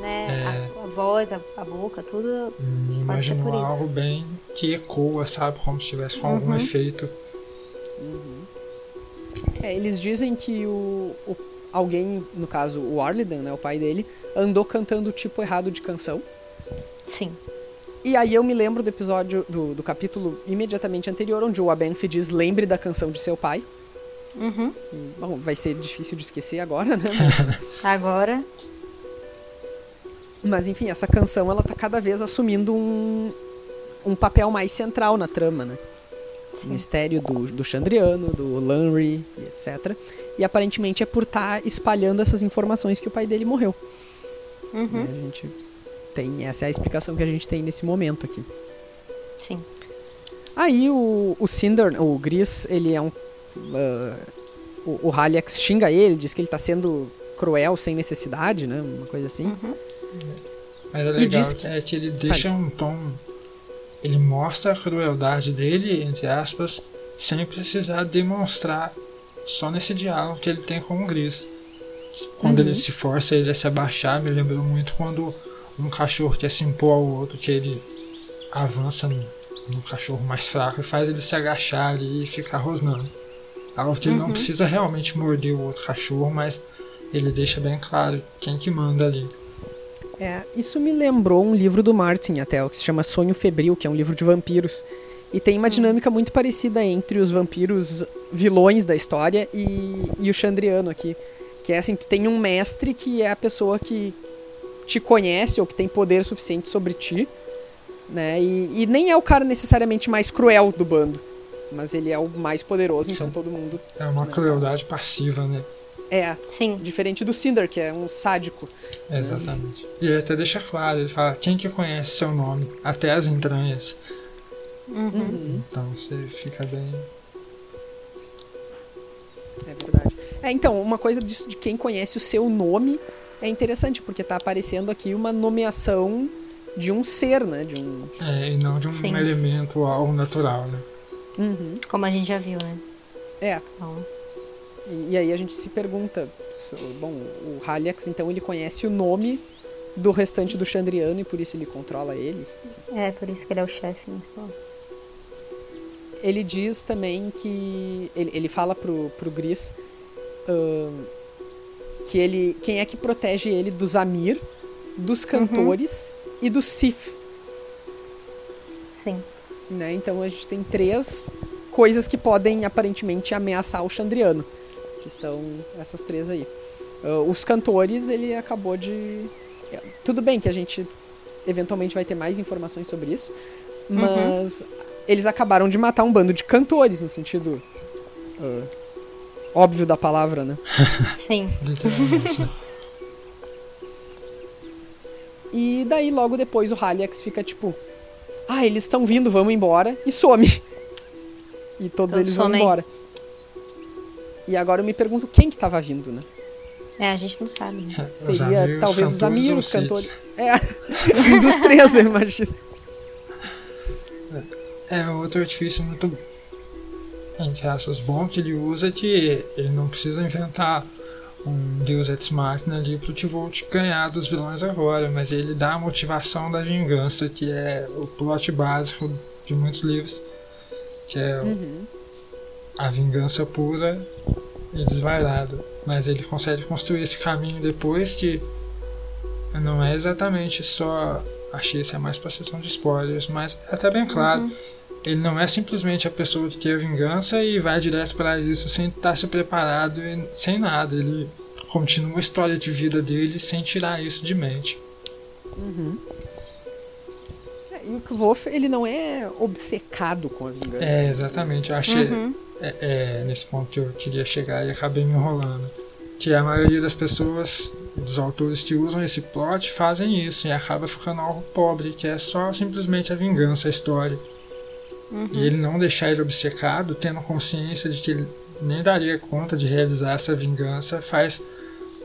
né, a, a voz, a, a boca, tudo. Hum, isso. algo bem que ecoa, sabe? Como se estivesse com algum Uhum. efeito. É, eles dizem que o, o- alguém, no caso o Arlidan, né, o pai dele, andou cantando o tipo errado de canção. Sim. E aí eu me lembro do episódio, do, do capítulo imediatamente anterior, onde o Abenfi diz lembre da canção de seu pai. Uhum. Bom, vai ser difícil de esquecer agora, né? Mas, <laughs> Agora. Mas, enfim, essa canção ela tá cada vez assumindo um, um papel mais central na trama, né? O mistério do, do Chandriano, do Lanry, etc. E aparentemente é por estar espalhando essas informações que o pai dele morreu. Uhum. né? A gente tem, essa é a explicação que a gente tem nesse momento aqui. Sim. Aí o, o Cinder, o Gris, ele é um. ah, o, o Haliax xinga ele, diz que ele tá sendo cruel sem necessidade, né? Uma coisa assim. Uhum. Mas é legal que... é que ele deixa um tom. Ele mostra a crueldade dele, entre aspas, sem precisar demonstrar só nesse diálogo que ele tem com o Gris. Quando Uhum. ele se força ele a se abaixar, me lembrou muito quando um cachorro quer se impor ao outro, que ele avança no, no cachorro mais fraco e faz ele se agachar ali e ficar rosnando. Algo que ele não Uhum. precisa realmente morder o outro cachorro, mas ele deixa bem claro quem que manda ali. É, isso me lembrou um livro do Martin até, que se chama Sonho Febril, que é um livro de vampiros. E tem uma dinâmica muito parecida entre os vampiros vilões da história e, e o Chandriano aqui. Que é assim, tu tem um mestre que é a pessoa que te conhece ou que tem poder suficiente sobre ti, né? E, e nem é o cara necessariamente mais cruel do bando. Mas ele é o mais poderoso, então todo mundo. É uma crueldade passiva, né? É, Sim. diferente do Cinder, que é um sádico. Exatamente. E ele até deixa claro, ele fala, quem que conhece seu nome? Até as entranhas. Uhum. Então você fica bem. É verdade. É, então, uma coisa disso de quem conhece o seu nome é interessante, porque tá aparecendo aqui uma nomeação de um ser, né? De um. É, e não de um Sim. elemento algo natural, né? Uhum. Como a gente já viu, né? É. Então, E, e aí a gente se pergunta. Bom, o Haliax, então, ele conhece o nome do restante do Chandriano e por isso ele controla eles. é por isso que ele é o chefe. Né? Então, Ele diz também que. Ele, ele fala pro, pro Gris ahn, que ele. Quem é que protege ele dos Amir, dos cantores e do Sif. Sim. né? Então a gente tem três coisas que podem aparentemente ameaçar o Chandriano, que são essas três aí. Ah, os cantores, ele acabou de. Tudo bem que a gente eventualmente vai ter mais informações sobre isso, mas eles acabaram de matar um bando de cantores, no sentido ah, óbvio da palavra, né? <laughs> Sim. Literalmente. né? E daí logo depois o Haliax fica tipo: Ah, eles estão vindo, vamos embora, e some. <laughs> E todos Todos eles vão somem. embora. E agora eu me pergunto quem que tava vindo, né? É, a gente não sabe. Né? Seria amigos, talvez os amigos, os cantores. É, <laughs> um dos três, eu imagino. É outro artifício muito, entre aspas, bom que ele usa que ele não precisa inventar um Deus Ex Machina ali pro Tivolt ganhar dos vilões agora, mas ele dá a motivação da vingança, que é o plot básico de muitos livros, que é Uhum. A vingança pura e desvairada. Mas ele consegue construir esse caminho depois que não é exatamente só. Achei isso é mais pra sessão de spoilers, mas é até bem claro. Ele não é simplesmente a pessoa que quer vingança e vai direto para isso sem estar se preparado e sem nada. Ele continua a história de vida dele sem tirar isso de mente. É, e o Kvolf, ele não é obcecado com a vingança. É, exatamente. Eu achei. Uhum. É, é nesse ponto que eu queria chegar e acabei me enrolando. que a maioria das pessoas, dos autores que usam esse plot, fazem isso e acaba ficando algo pobre, que é só simplesmente a vingança, a história. Uhum. E ele não deixar ele obcecado, tendo consciência de que ele nem daria conta de realizar essa vingança, faz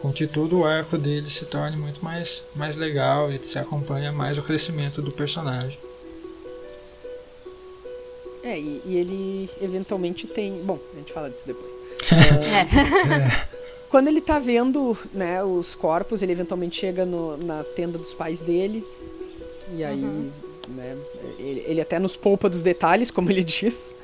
com que todo o arco dele se torne muito mais, mais legal e se acompanha mais o crescimento do personagem. É, e, e, ele eventualmente tem. Bom, a gente fala disso depois. <laughs> é. <laughs> Quando ele tá vendo né, os corpos, ele eventualmente chega no, na tenda dos pais dele. E aí, uhum. né, ele, ele, até nos poupa dos detalhes, como ele <laughs> diz.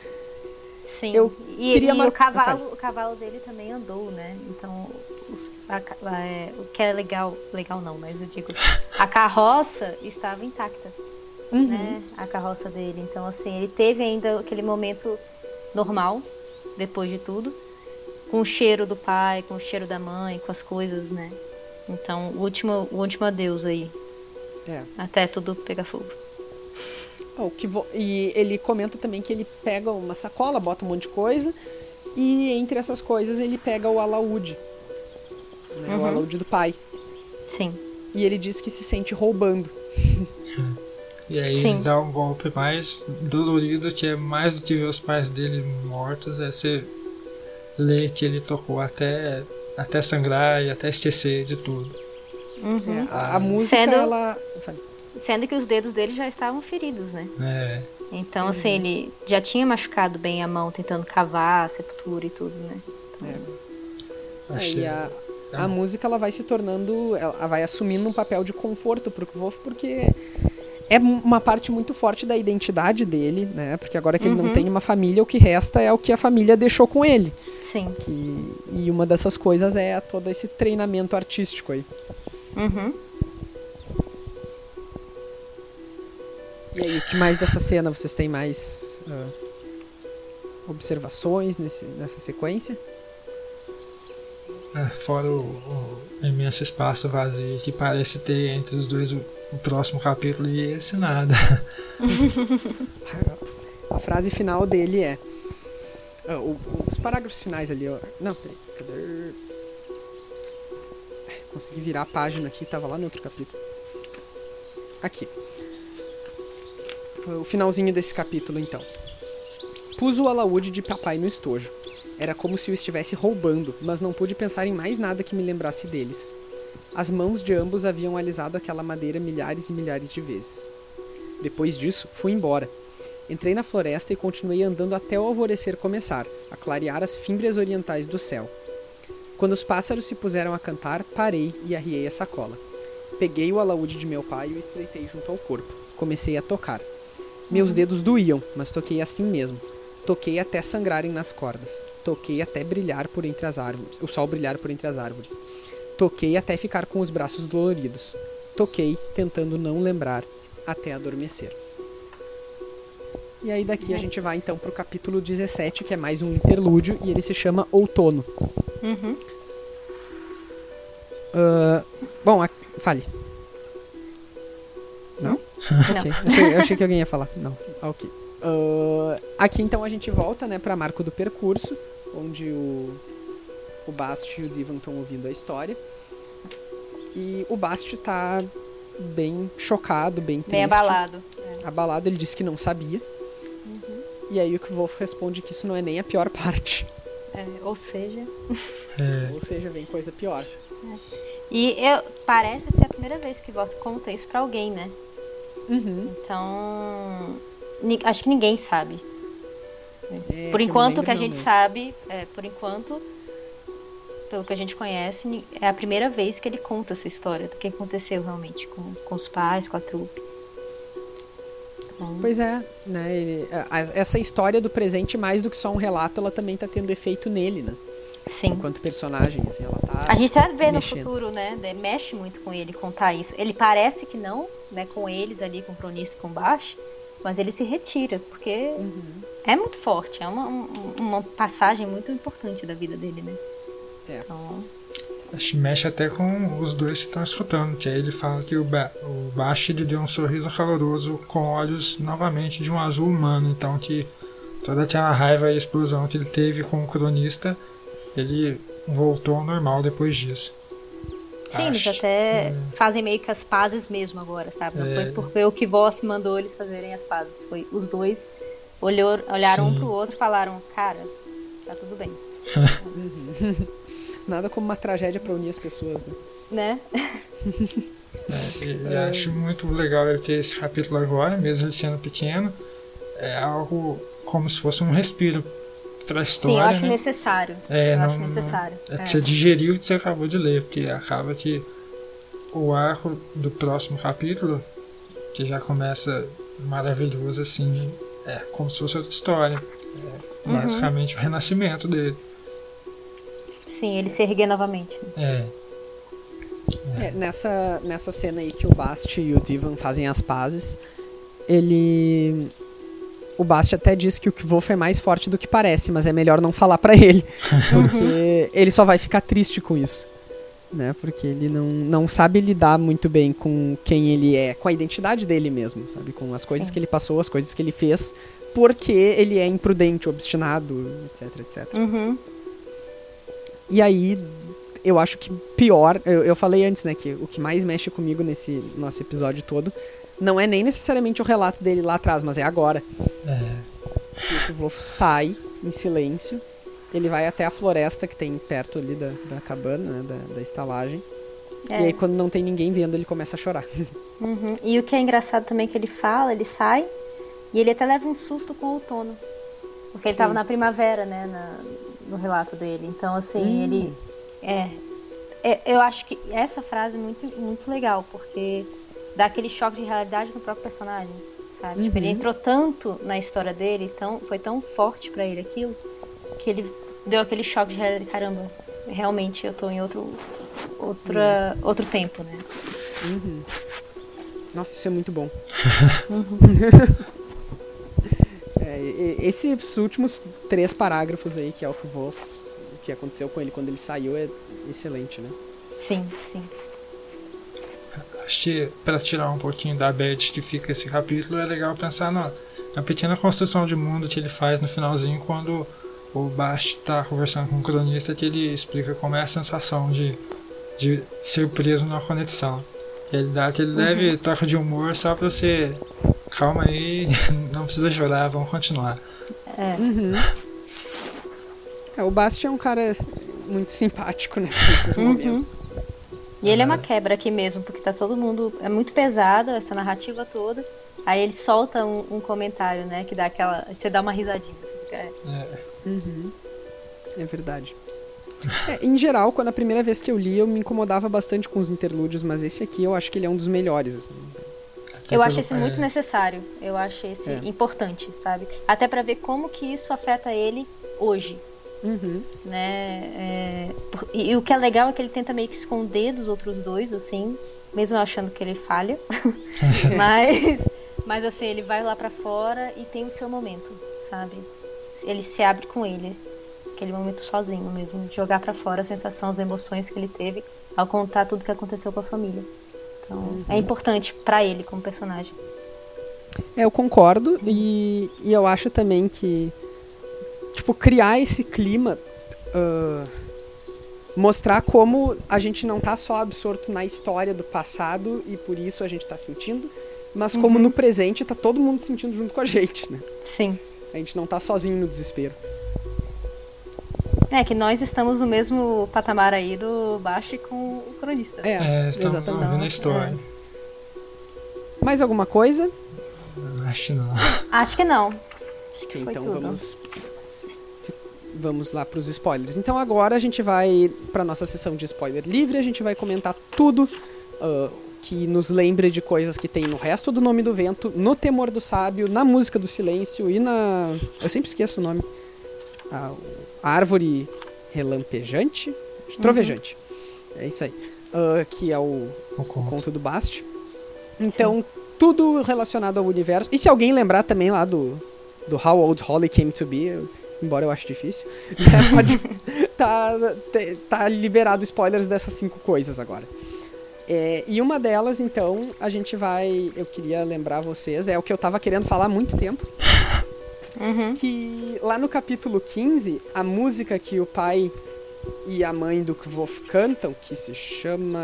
Sim. Eu e, queria e mar... o, cavalo, o cavalo dele também andou, né? Então, os, a, a, é, o que é legal, legal não, mas eu digo, a carroça estava intacta uhum. né? A carroça dele. Então, assim, ele teve ainda aquele momento normal, depois de tudo, com o cheiro do pai, com o cheiro da mãe, com as coisas, né? Então, o último, o último adeus aí. É. Até tudo pegar fogo. Oh, que vo... E ele comenta também que ele pega uma sacola, bota um monte de coisa, e entre essas coisas ele pega o alaúde. Né? Uhum. O alaúde do pai. Sim. E ele diz que se sente roubando. <laughs> E aí Sim. ele dá um golpe mais dolorido, que é mais do que ver os pais dele mortos, é você ler que ele tocou até, até sangrar e até esquecer de tudo. Uhum. É, a, a, música, sendo, ela. Sendo que os dedos dele já estavam feridos, né? É. Então, assim, uhum. ele já tinha machucado bem a mão tentando cavar a sepultura e tudo, né? Então... É. Achei... É, e a, a música ela vai se tornando, ela vai assumindo um papel de conforto pro Wolf, porque é uma parte muito forte da identidade dele, né? Porque agora que uhum. ele não uhum. tem uma família, o que resta é o que a família deixou com ele. Sim. Que, e uma dessas coisas é todo esse treinamento artístico aí. Uhum. E aí, o que mais dessa cena vocês têm mais uh, observações nesse, nessa sequência? É, fora o, o, imenso espaço vazio que parece ter entre os dois o, próximo capítulo e esse nada. <laughs> A frase final dele é. Uh, os parágrafos finais ali, ó. Não, peraí. Cadê? Consegui virar a página aqui, tava lá no outro capítulo. Aqui. O finalzinho desse capítulo, então. Pus o alaúde de papai no estojo. Era como se o estivesse roubando, mas não pude pensar em mais nada que me lembrasse deles. As mãos de ambos haviam alisado aquela madeira milhares e milhares de vezes. Depois disso, fui embora. Entrei na floresta e continuei andando até o alvorecer começar, a clarear as fímbrias orientais do céu. Quando os pássaros se puseram a cantar, parei e arriei a sacola. Peguei o alaúde de meu pai e o estreitei junto ao corpo. Comecei a tocar. Meus dedos doíam, mas toquei assim mesmo. Toquei até sangrarem nas cordas. Toquei até brilhar por entre as árvores, o sol brilhar por entre as árvores. Toquei até ficar com os braços doloridos. Toquei, tentando não lembrar, até adormecer. E aí daqui a gente vai então pro capítulo 17, que é mais um interlúdio, e ele se chama Outono. Uhum. Uh, bom, a... fale. Não? Não. ok. Achei, achei, que alguém ia falar. Não. Ok. Uh, aqui então a gente volta né, para Marco do Percurso, onde o, o Bast e o Divan estão ouvindo a história. E o Bast tá bem chocado, bem triste. Bem abalado. É. Abalado, ele disse que não sabia. Uhum. E aí o Wolf responde que isso não é nem a pior <laughs> parte. É, ou seja. É. Ou seja, vem coisa pior. É. E eu, parece ser a primeira vez que você conta isso pra alguém, né? Uhum. Então acho que ninguém sabe. É, por enquanto que a gente sabe, é, por enquanto, pelo que a gente conhece, é a primeira vez que ele conta essa história do que aconteceu realmente com, com os pais, com a trupe. Então... Pois é, né? Ele, a, essa história do presente, mais do que só um relato, ela também está tendo efeito nele, né? Sim. Enquanto personagem, assim, ela tá. A gente tá vendo no futuro, né? Mexe muito com ele contar isso. Ele parece que não, né? Com eles ali, com o cronista e com o Bash mas ele se retira, porque uhum. é muito forte, é uma, uma passagem muito importante da vida dele, né? É. Então... Acho que mexe até com os dois que estão escutando, que aí ele fala que o, ba o Bashi lhe deu um sorriso caloroso com olhos novamente de um azul humano, então que toda aquela raiva e explosão que ele teve com o cronista, ele voltou ao normal depois disso. Sim, eles até é. fazem meio que as pazes mesmo agora, sabe? Não é. foi porque o Kvoth mandou eles fazerem as pazes. Foi os dois olhou, olharam Sim. um pro outro e falaram, cara, tá tudo bem. <laughs> <laughs> Nada como uma tragédia para unir as pessoas, né? Né? É, é. Acho muito legal ele ter esse capítulo agora, mesmo ele sendo pequeno. É algo como se fosse um respiro pra história. Sim, eu acho né? necessário. É, eu não, acho necessário. Não, é, é. Você digeriu o que você acabou de ler, porque acaba que o arco do próximo capítulo, que já começa maravilhoso, assim, é como se fosse outra história. É uhum. basicamente o renascimento dele. Sim, ele se erguer novamente. É. é. é. nessa, nessa cena aí que o Bast e o Divan fazem as pazes, ele o Bast até diz que o Kvolf é mais forte do que parece, mas é melhor não falar para ele, <laughs> porque ele só vai ficar triste com isso. Né, porque ele não, não sabe lidar muito bem com quem ele é, com a identidade dele mesmo, sabe? Com as coisas Sim. que ele passou, as coisas que ele fez, porque ele é imprudente, obstinado, etc, etc. Uhum. E aí, eu acho que pior, eu, eu falei antes, né, que o que mais mexe comigo nesse nosso episódio todo não é nem necessariamente o relato dele lá atrás, mas é agora. É. Que o Wolf sai em silêncio. Ele vai até a floresta que tem perto ali da, da cabana, né, da, da estalagem. É. E aí, quando não tem ninguém vendo, ele começa a chorar. <laughs> Uhum. E o que é engraçado também é que ele fala, ele sai e ele até leva um susto com o outono. Porque ele estava na primavera, né, na, no relato dele. Então, assim, hum. ele. É, é, Eu acho que essa frase é muito, muito legal, porque dá aquele choque de realidade no próprio personagem. Sabe? Uhum. Tipo, ele uhum. entrou tanto na história dele, tão, foi tão forte para ele aquilo, que ele deu aquele choque de realidade. Caramba, realmente eu tô em outro, outra, uhum. outro tempo, né? Uhum. Nossa, isso é muito bom. <laughs> Esses últimos três parágrafos aí, que é o que, vou, o que aconteceu com ele quando ele saiu, é excelente, né? Sim, sim acho que para tirar um pouquinho da bad que fica esse capítulo, é legal pensar na, na pequena construção de mundo que ele faz no finalzinho quando o Bast está conversando com o cronista que ele explica como é a sensação de, de ser preso numa conexão. Ele dá aquele uhum. leve toque de humor só pra você. Calma aí, <laughs> não precisa chorar, vamos continuar. É. Uhum. <laughs> é o Bast é um cara muito simpático né, nesses uhum. momentos. E ele é uma quebra aqui mesmo, porque tá todo mundo. É muito pesada essa narrativa toda. Aí ele solta um, um comentário, né? Que dá aquela. Você dá uma risadinha. Fica, é. É. Uhum. é verdade. É, em geral, quando a primeira vez que eu li, eu me incomodava bastante com os interlúdios, mas esse aqui eu acho que ele é um dos melhores. Assim. Eu acho esse muito necessário. Eu acho esse é. importante, sabe? Até para ver como que isso afeta ele hoje. Uhum. Né? É, e, e, o que é legal é que ele tenta meio que esconder dos outros dois, assim, mesmo achando que ele falha. <laughs> mas, mas assim, ele vai lá para fora e tem o seu momento, sabe? Ele se abre com ele. Aquele momento sozinho mesmo, de jogar para fora a sensação, as emoções que ele teve ao contar tudo que aconteceu com a família. Então, uhum. é importante para ele como personagem. É, eu concordo e, e eu acho também que tipo, criar esse clima, uh, mostrar como a gente não tá só absorto na história do passado e por isso a gente tá sentindo, mas como uhum. no presente tá todo mundo sentindo junto com a gente, né? Sim. A gente não tá sozinho no desespero. É, que nós estamos no mesmo patamar aí do Baixo com o cronista. É, é estamos exatamente. vendo a história. É. Mais alguma coisa? Acho que não. Acho que não. Acho que então tudo. vamos vamos lá para os spoilers. Então agora a gente vai para nossa sessão de spoiler livre, a gente vai comentar tudo uh, que nos lembre de coisas que tem no resto do Nome do Vento, no Temor do Sábio, na Música do Silêncio e na... eu sempre esqueço o nome. A, a Árvore Relampejante? Trovejante. É isso aí. Uh, que é o, o, conto. o conto do Bast. Então, Sim. tudo relacionado ao universo. E se alguém lembrar também lá do, do How Old Holly Came to Be, embora eu ache difícil, <laughs> né, pode, <laughs> tá, tá liberado spoilers dessas cinco coisas agora. É, e uma delas, então, a gente vai. Eu queria lembrar vocês, é o que eu tava querendo falar há muito tempo. <laughs> Uhum. Que lá no capítulo 15, a música que o pai e a mãe do Kvof cantam, que se chama.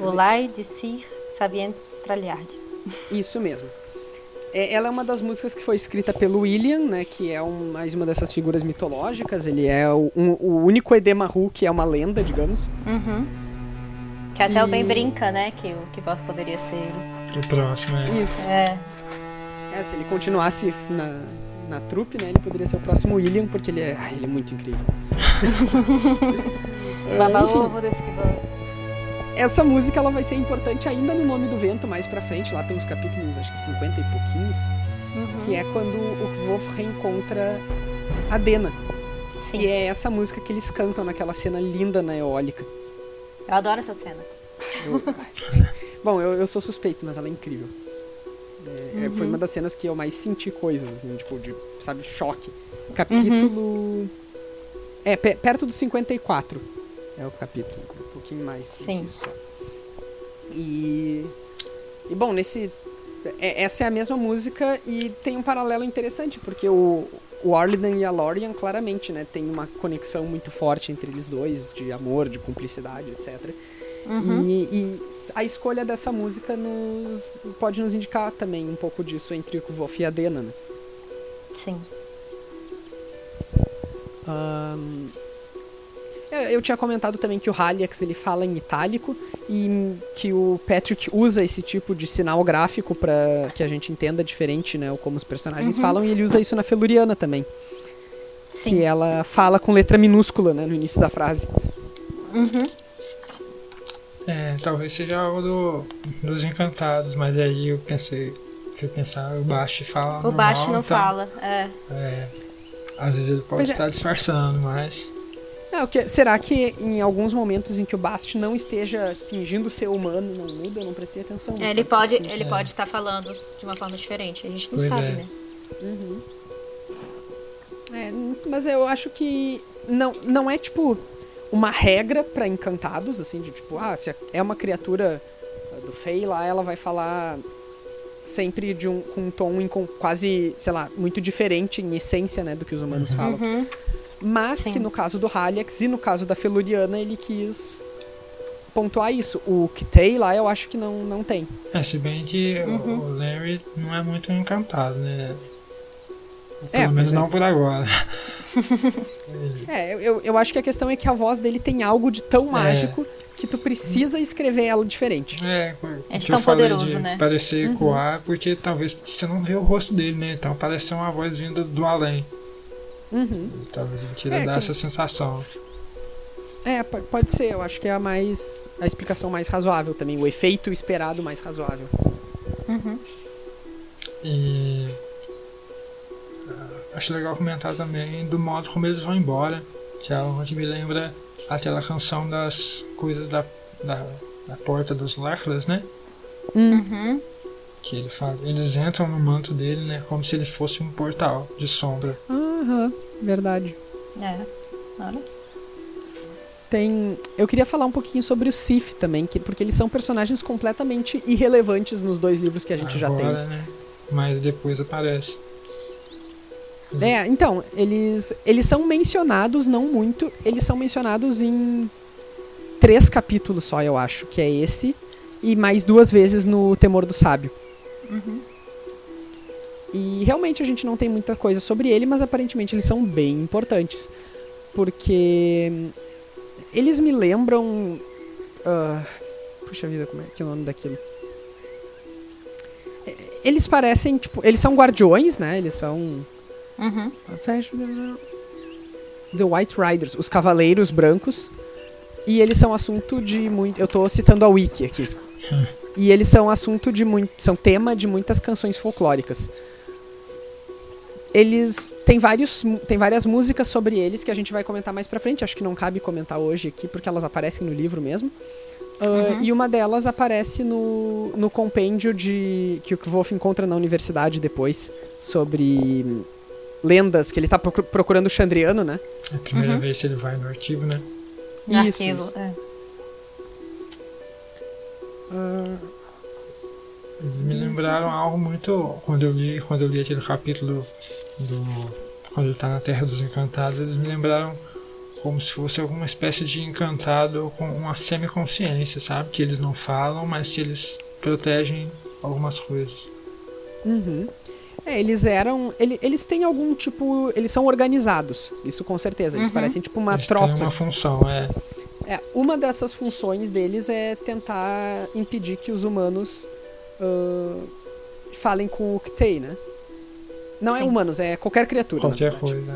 Olai de Sir Sabien Tralhard. Isso mesmo. É, ela é uma das músicas que foi escrita pelo William, né? Que é um, mais uma dessas figuras mitológicas. Ele é o, um, o único Edemaru que é uma lenda, digamos. Uhum. Que até E- o Ben brinca, né? Que o que voz poderia ser ele. Que próximo é. Isso. É. É, se ele continuasse na, na trupe, né? Ele poderia ser o próximo William, porque ele é, ele é muito incrível. <laughs> Baba enfim. Essa música ela vai ser importante ainda no Nome do Vento, mais pra frente, lá pelos capítulos, acho que 50 e pouquinhos, Uhum. que é quando o Kvof reencontra a Dena. Sim. E é essa música que eles cantam naquela cena linda na eólica. Eu adoro essa cena. Eu-. Bom, eu, eu sou suspeito, mas ela é incrível. É, é, Foi uma das cenas que eu mais senti coisas, assim, tipo, de, sabe, choque. Capítulo. É, pe- perto do 54 é o capítulo. Um pouquinho mais. Sim. isso. E. E bom, nesse. é- essa é a mesma música e tem um paralelo interessante, porque o, o Arlidan e a Lorian, claramente, né, tem uma conexão muito forte entre eles dois, de amor, de cumplicidade, etc. Uhum. E, e a escolha dessa música nos pode nos indicar também um pouco disso entre o Kvof e a Dena, né? Sim. Ahn, eu, eu tinha comentado também que o Haliax ele fala em itálico e que o Patrick usa esse tipo de sinal gráfico para que a gente entenda diferente, né, como os personagens Uhum. falam e ele usa isso na Feluriana também, Sim. que ela fala com letra minúscula, né, no início da frase. Uhum. É, talvez seja algo do, dos encantados, mas aí eu pensei, fui pensar, o Bast fala. O normal, baixo não então, fala. É. É, às vezes ele pode Pois é. estar disfarçando, mas. Não, o que- será que em alguns momentos em que o Bast não esteja fingindo ser humano, não muda? Eu não prestei atenção. É, Ele pode, que sim. ele É. pode estar falando de uma forma diferente. A gente não Pois sabe, é. né? Uhum. É, mas eu acho que não, não é tipo uma regra pra encantados, assim, de tipo, ah, se é uma criatura do Fey lá, ela vai falar sempre de um, com um tom quase, sei lá, muito diferente em essência, né, do que os humanos falam. Uhum. Mas Sim. que no caso do Haliax e no caso da Feluriana, ele quis pontuar isso. O Kitei lá, eu acho que não, não tem. É, se bem que Uhum. o Larry não é muito encantado, né? É, Pelo menos pois é. não por agora. <laughs> É, eu- eu, acho que a questão é que a voz dele tem algo de tão mágico que tu precisa escrever ela diferente. É, É tão eu falei poderoso, de né? parecer ecoar, porque talvez você não vê o rosto dele, né? Então parece ser uma voz vinda do além. Uhum. E talvez ele queira É, dar que- essa sensação. É, po- pode ser, eu acho que é a mais. a explicação mais razoável também, o efeito esperado mais razoável. Uhum. E acho legal comentar também do modo como eles vão embora, que é onde me lembra aquela canção das coisas da, da, da porta dos Lachlas, né? Uhum. Que ele fala, eles entram no manto dele, né? Como se ele fosse um portal de sombra. Aham, verdade. É. Olha. Tem. Eu queria falar um pouquinho sobre o Sif também, que, porque eles são personagens completamente irrelevantes nos dois livros que a gente já tem. Agora, né? Mas depois aparece. É, então, eles, eles são mencionados, não muito, eles são mencionados em três capítulos só, eu acho, que é esse, e mais duas vezes no Temor do Sábio. Uhum. E realmente a gente não tem muita coisa sobre ele, mas aparentemente eles são bem importantes. Porque eles me lembram. ah, puxa vida, como é que é o nome daquilo? É, Eles parecem, tipo, eles são guardiões, né? Eles são. Uhum. The White Riders, os Cavaleiros Brancos. E eles são assunto de muito. Eu tô citando a Wiki aqui. E eles são assunto de muito. São tema de muitas canções folclóricas. Eles. Tem, vários, tem várias músicas sobre eles que a gente vai comentar mais pra frente. Acho que não cabe comentar hoje aqui, porque elas aparecem no livro mesmo. Ah, E uma delas aparece no, no compêndio de que o Kvolf encontra na universidade depois. Sobre lendas, que ele tá procu- procurando o Chandriano, né? É a primeira Uhum. vez que ele vai no arquivo, né? No Isso, arquivo. isso. É. Ah, Eles me Isso, lembraram algo muito. Quando eu li, quando eu li aquele capítulo do. Quando ele tá na Terra dos Encantados, eles me lembraram como se fosse alguma espécie de encantado com uma semiconsciência, sabe? Que eles não falam, mas que eles protegem algumas coisas. Uhum. É, eles eram. Ele, eles têm algum tipo. Eles são organizados, isso com certeza. Eles Uhum. parecem tipo uma eles tropa. têm uma função, é. É, uma dessas funções deles é tentar impedir que os humanos ah, falem com o Ktei, né? Não é Sim. humanos, é qualquer criatura. Qualquer coisa,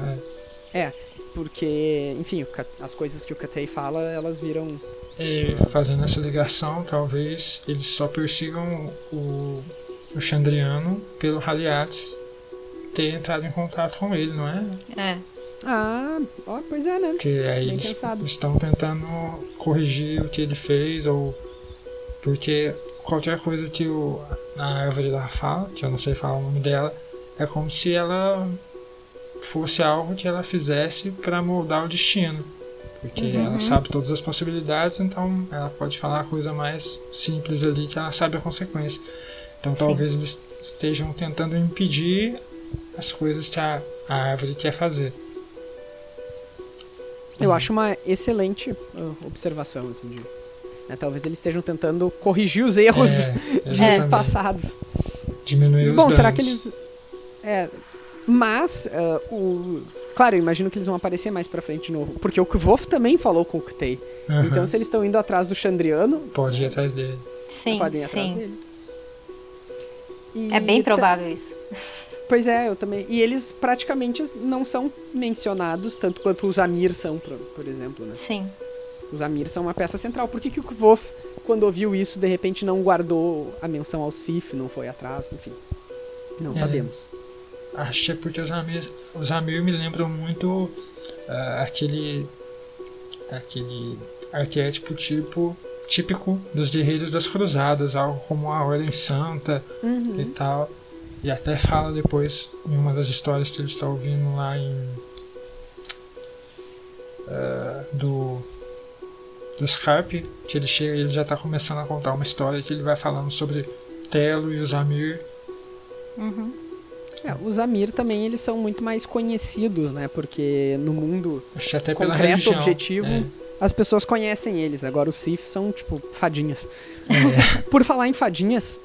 é. É, porque, enfim, as coisas que o Ktei fala, elas viram. E fazendo essa ligação, talvez eles só persigam o, o Chandriano pelo Haliates ter entrado em contato com ele, não é? É. Ah, ó, pois é, né? Porque aí Bem eles pensado. estão tentando corrigir o que ele fez, ou porque qualquer coisa que o, a árvore lá fala, que eu não sei falar o nome dela, é como se ela fosse algo que ela fizesse para moldar o destino. Porque Uhum. ela sabe todas as possibilidades, então ela pode falar a coisa mais simples ali que ela sabe a consequência. Então talvez eles estejam tentando impedir as coisas que a, a árvore quer fazer. Eu acho uma excelente ah, observação, assim, de. né, talvez eles estejam tentando corrigir os erros É, do- <laughs> exatamente. passados. Diminuir os Bom, será danos. que eles. É. Mas, ah, o. Claro, eu imagino que eles vão aparecer mais pra frente de novo. Porque o Kvof também falou com o Ktei. Aham. Então, se eles estão indo atrás do Chandriano, Pode ir atrás dele. Sim, podem ir atrás sim. dele. E É bem provável isso. Pois é, eu também. E eles praticamente não são mencionados, tanto quanto os Amir são, por, por exemplo, né? Sim. Os Amir são uma peça central. Por que, que o Kvof, quando ouviu isso, de repente não guardou a menção ao Sif, não foi atrás, enfim. Não É. sabemos. Acho que é porque os Amir, os Amir me lembram muito ah, aquele aquele arquétipo tipo típico dos guerreiros das cruzadas, algo como a Ordem Santa Uhum. e tal. E até fala depois em uma das histórias que ele está ouvindo lá em ah, do do Scarp, que ele chega ele já está começando a contar uma história que ele vai falando sobre Telo e os Amir. Uhum. É, os Amir também eles são muito mais conhecidos, né? Porque no mundo Acho até pela concreto, religião. objetivo, É. as pessoas conhecem eles. Agora os Sif são, tipo, fadinhas. É. <laughs> Por falar em fadinhas,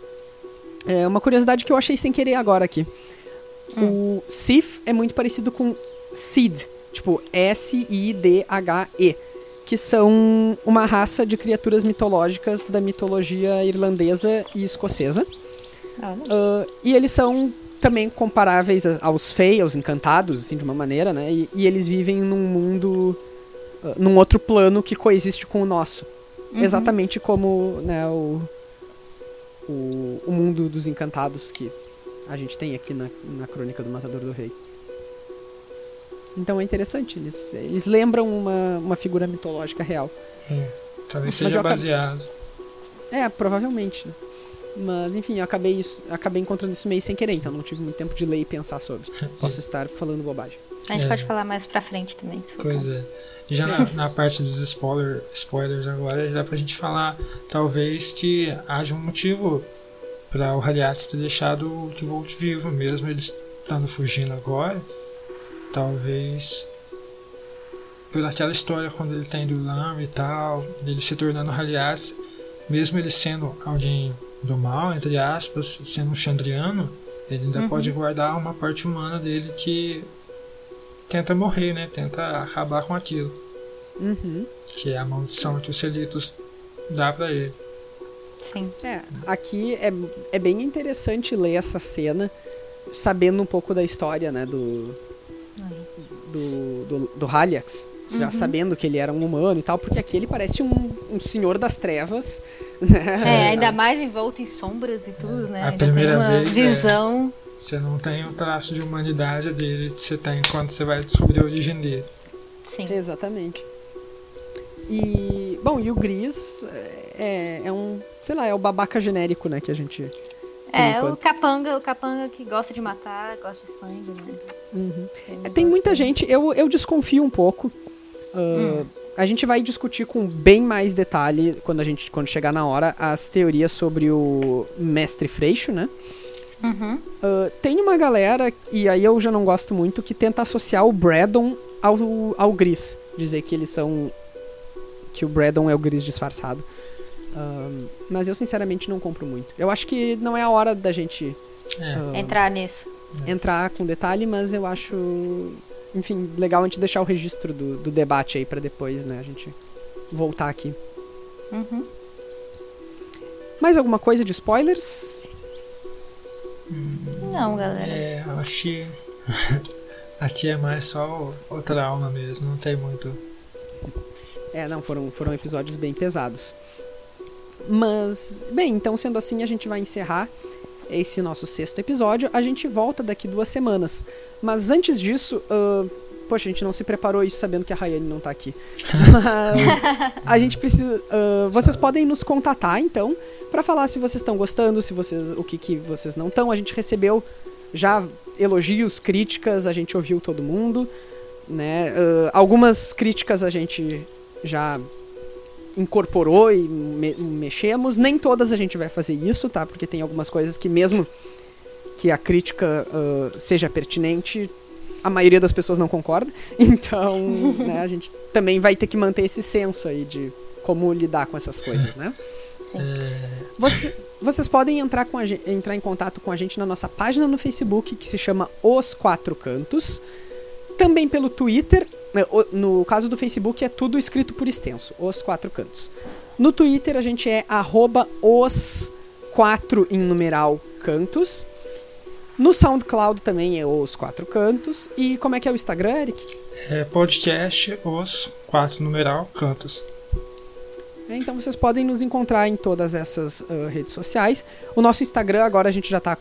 é uma curiosidade que eu achei sem querer agora aqui. O Sif é muito parecido com Sid, tipo S-I-D-H-E, que são uma raça de criaturas mitológicas da mitologia irlandesa e escocesa. Ah, e eles são também comparáveis aos Fey, aos encantados, assim, de uma maneira, né? E, e eles vivem num mundo, num outro plano que coexiste com o nosso. Uhum. Exatamente como, né, o, o, o mundo dos encantados que a gente tem aqui na, na Crônica do Matador do Rei. Então é interessante, eles, eles lembram uma, uma figura mitológica real. É, talvez seja acabei- baseado. É, provavelmente, né? Mas enfim, eu acabei, isso, acabei encontrando isso meio sem querer, então não tive muito tempo de ler e pensar sobre. <laughs> Posso estar falando bobagem. A gente É. pode falar mais pra frente também, se for Pois caso. é. Já na, <laughs> na parte dos spoiler, spoilers agora, dá pra gente falar, talvez, que haja um motivo para o Haliates ter deixado o Tvolt vivo, mesmo ele estando fugindo agora. Talvez por aquela história quando ele tá indo lá e tal, ele se tornando Haliates, mesmo ele sendo alguém do mal, entre aspas, sendo um Chandriano, ele ainda Uhum. pode guardar uma parte humana dele que tenta morrer, né? Tenta acabar com aquilo. Uhum. Que é a maldição que o Celitos dá pra ele. Sim. É, aqui é, é bem interessante ler essa cena, sabendo um pouco da história, né, do, do, do, do Haliax. Já Uhum. sabendo que ele era um humano e tal, porque aqui ele parece um, um senhor das trevas, né? É, ainda mais envolto em sombras e tudo, né? A Ainda primeira tem uma vez, é. Você não tem o traço de humanidade dele que você tem quando você vai descobrir a origem dele. Sim. Exatamente. E, bom, e o Gris é, é um, sei lá, é o babaca genérico, né, que a gente... É, enquanto. o capanga, o capanga que gosta de matar, gosta de sangue, né? Uhum. Tem, Tem muita gente, eu, eu desconfio um pouco. Ah, A gente vai discutir com bem mais detalhe quando a gente quando chegar na hora as teorias sobre o mestre Freixo, né? Uhum. Ah, tem uma galera, e aí eu já não gosto muito, que tenta associar o Braddon ao, ao Gris. Dizer que eles são. Que o Braddon é o Gris disfarçado. Um, mas eu sinceramente não compro muito. Eu acho que não é a hora da gente é. uh, entrar nisso. Entrar com detalhe, mas eu acho. Enfim, legal a gente deixar o registro do, do debate aí para depois, né? A gente voltar aqui. Uhum. Mais alguma coisa de spoilers? Não, galera. É, eu acho que aqui é mais só o, o trauma mesmo, não tem muito. É, não, foram, foram episódios bem pesados. Mas, bem, então sendo assim, a gente vai encerrar esse nosso sexto episódio. A gente volta daqui duas semanas. Mas antes disso, uh, poxa, a gente não se preparou isso sabendo que a Rayane não tá aqui. <laughs> Mas a gente precisa. Uh, vocês podem nos contatar, então, para falar se vocês estão gostando, se vocês, o que, que vocês não estão. A gente recebeu já elogios, críticas, a gente ouviu todo mundo, né? Uh, algumas críticas a gente já incorporou e me mexemos. Nem todas a gente vai fazer isso, tá? Porque tem algumas coisas que mesmo que a crítica uh, seja pertinente, a maioria das pessoas não concorda. <laughs> Então, né, a gente também vai ter que manter esse senso aí de como lidar com essas coisas, né? Sim. Você, vocês podem entrar, com a, entrar em contato com a gente na nossa página no Facebook, que se chama Os Quatro Cantos. Também pelo Twitter. Né, no caso do Facebook é tudo escrito por extenso, Os Quatro Cantos. No Twitter a gente é arroba os quatro em numeral cantos. No SoundCloud também é os quatro cantos. E como é que é o Instagram, Eric? É podcast os quatro numeral cantos. É, então vocês podem nos encontrar em todas essas uh, redes sociais. O nosso Instagram agora a gente já está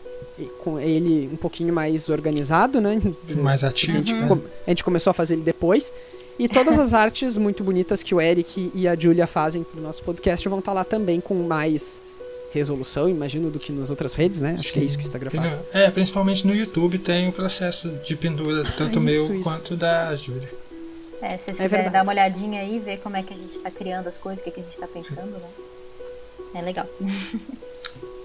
com ele um pouquinho mais organizado, né? Mais ativo. A gente, uhum. a gente começou a fazer ele depois. E todas as artes muito bonitas que o Eric e a Julia fazem para o nosso podcast vão estar tá lá também com mais resolução, imagino, do que nas outras redes, né? Acho Sim. que é isso que o Instagram faz. É, principalmente no YouTube tem o processo de pendura, tanto é isso, meu isso. quanto da Júlia. É, se vocês é quiserem dar uma olhadinha aí, ver como é que a gente está criando as coisas, o que, que a gente está pensando, né? É legal. <laughs>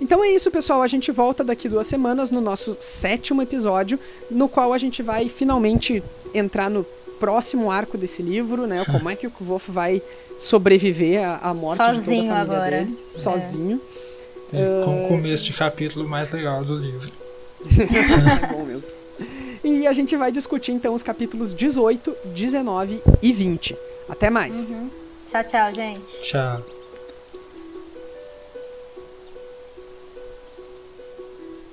Então é isso, pessoal. A gente volta daqui duas semanas no nosso sétimo episódio, no qual a gente vai finalmente entrar no próximo arco desse livro, né? Como é que o Wolf vai sobreviver à, morte sozinho de toda a família agora. dele, sozinho. É, com o começo de capítulo mais legal do livro. <laughs> é bom mesmo. E a gente vai discutir então os capítulos 18, 19 e 20. Até mais. Uhum. Tchau, tchau, gente. Tchau.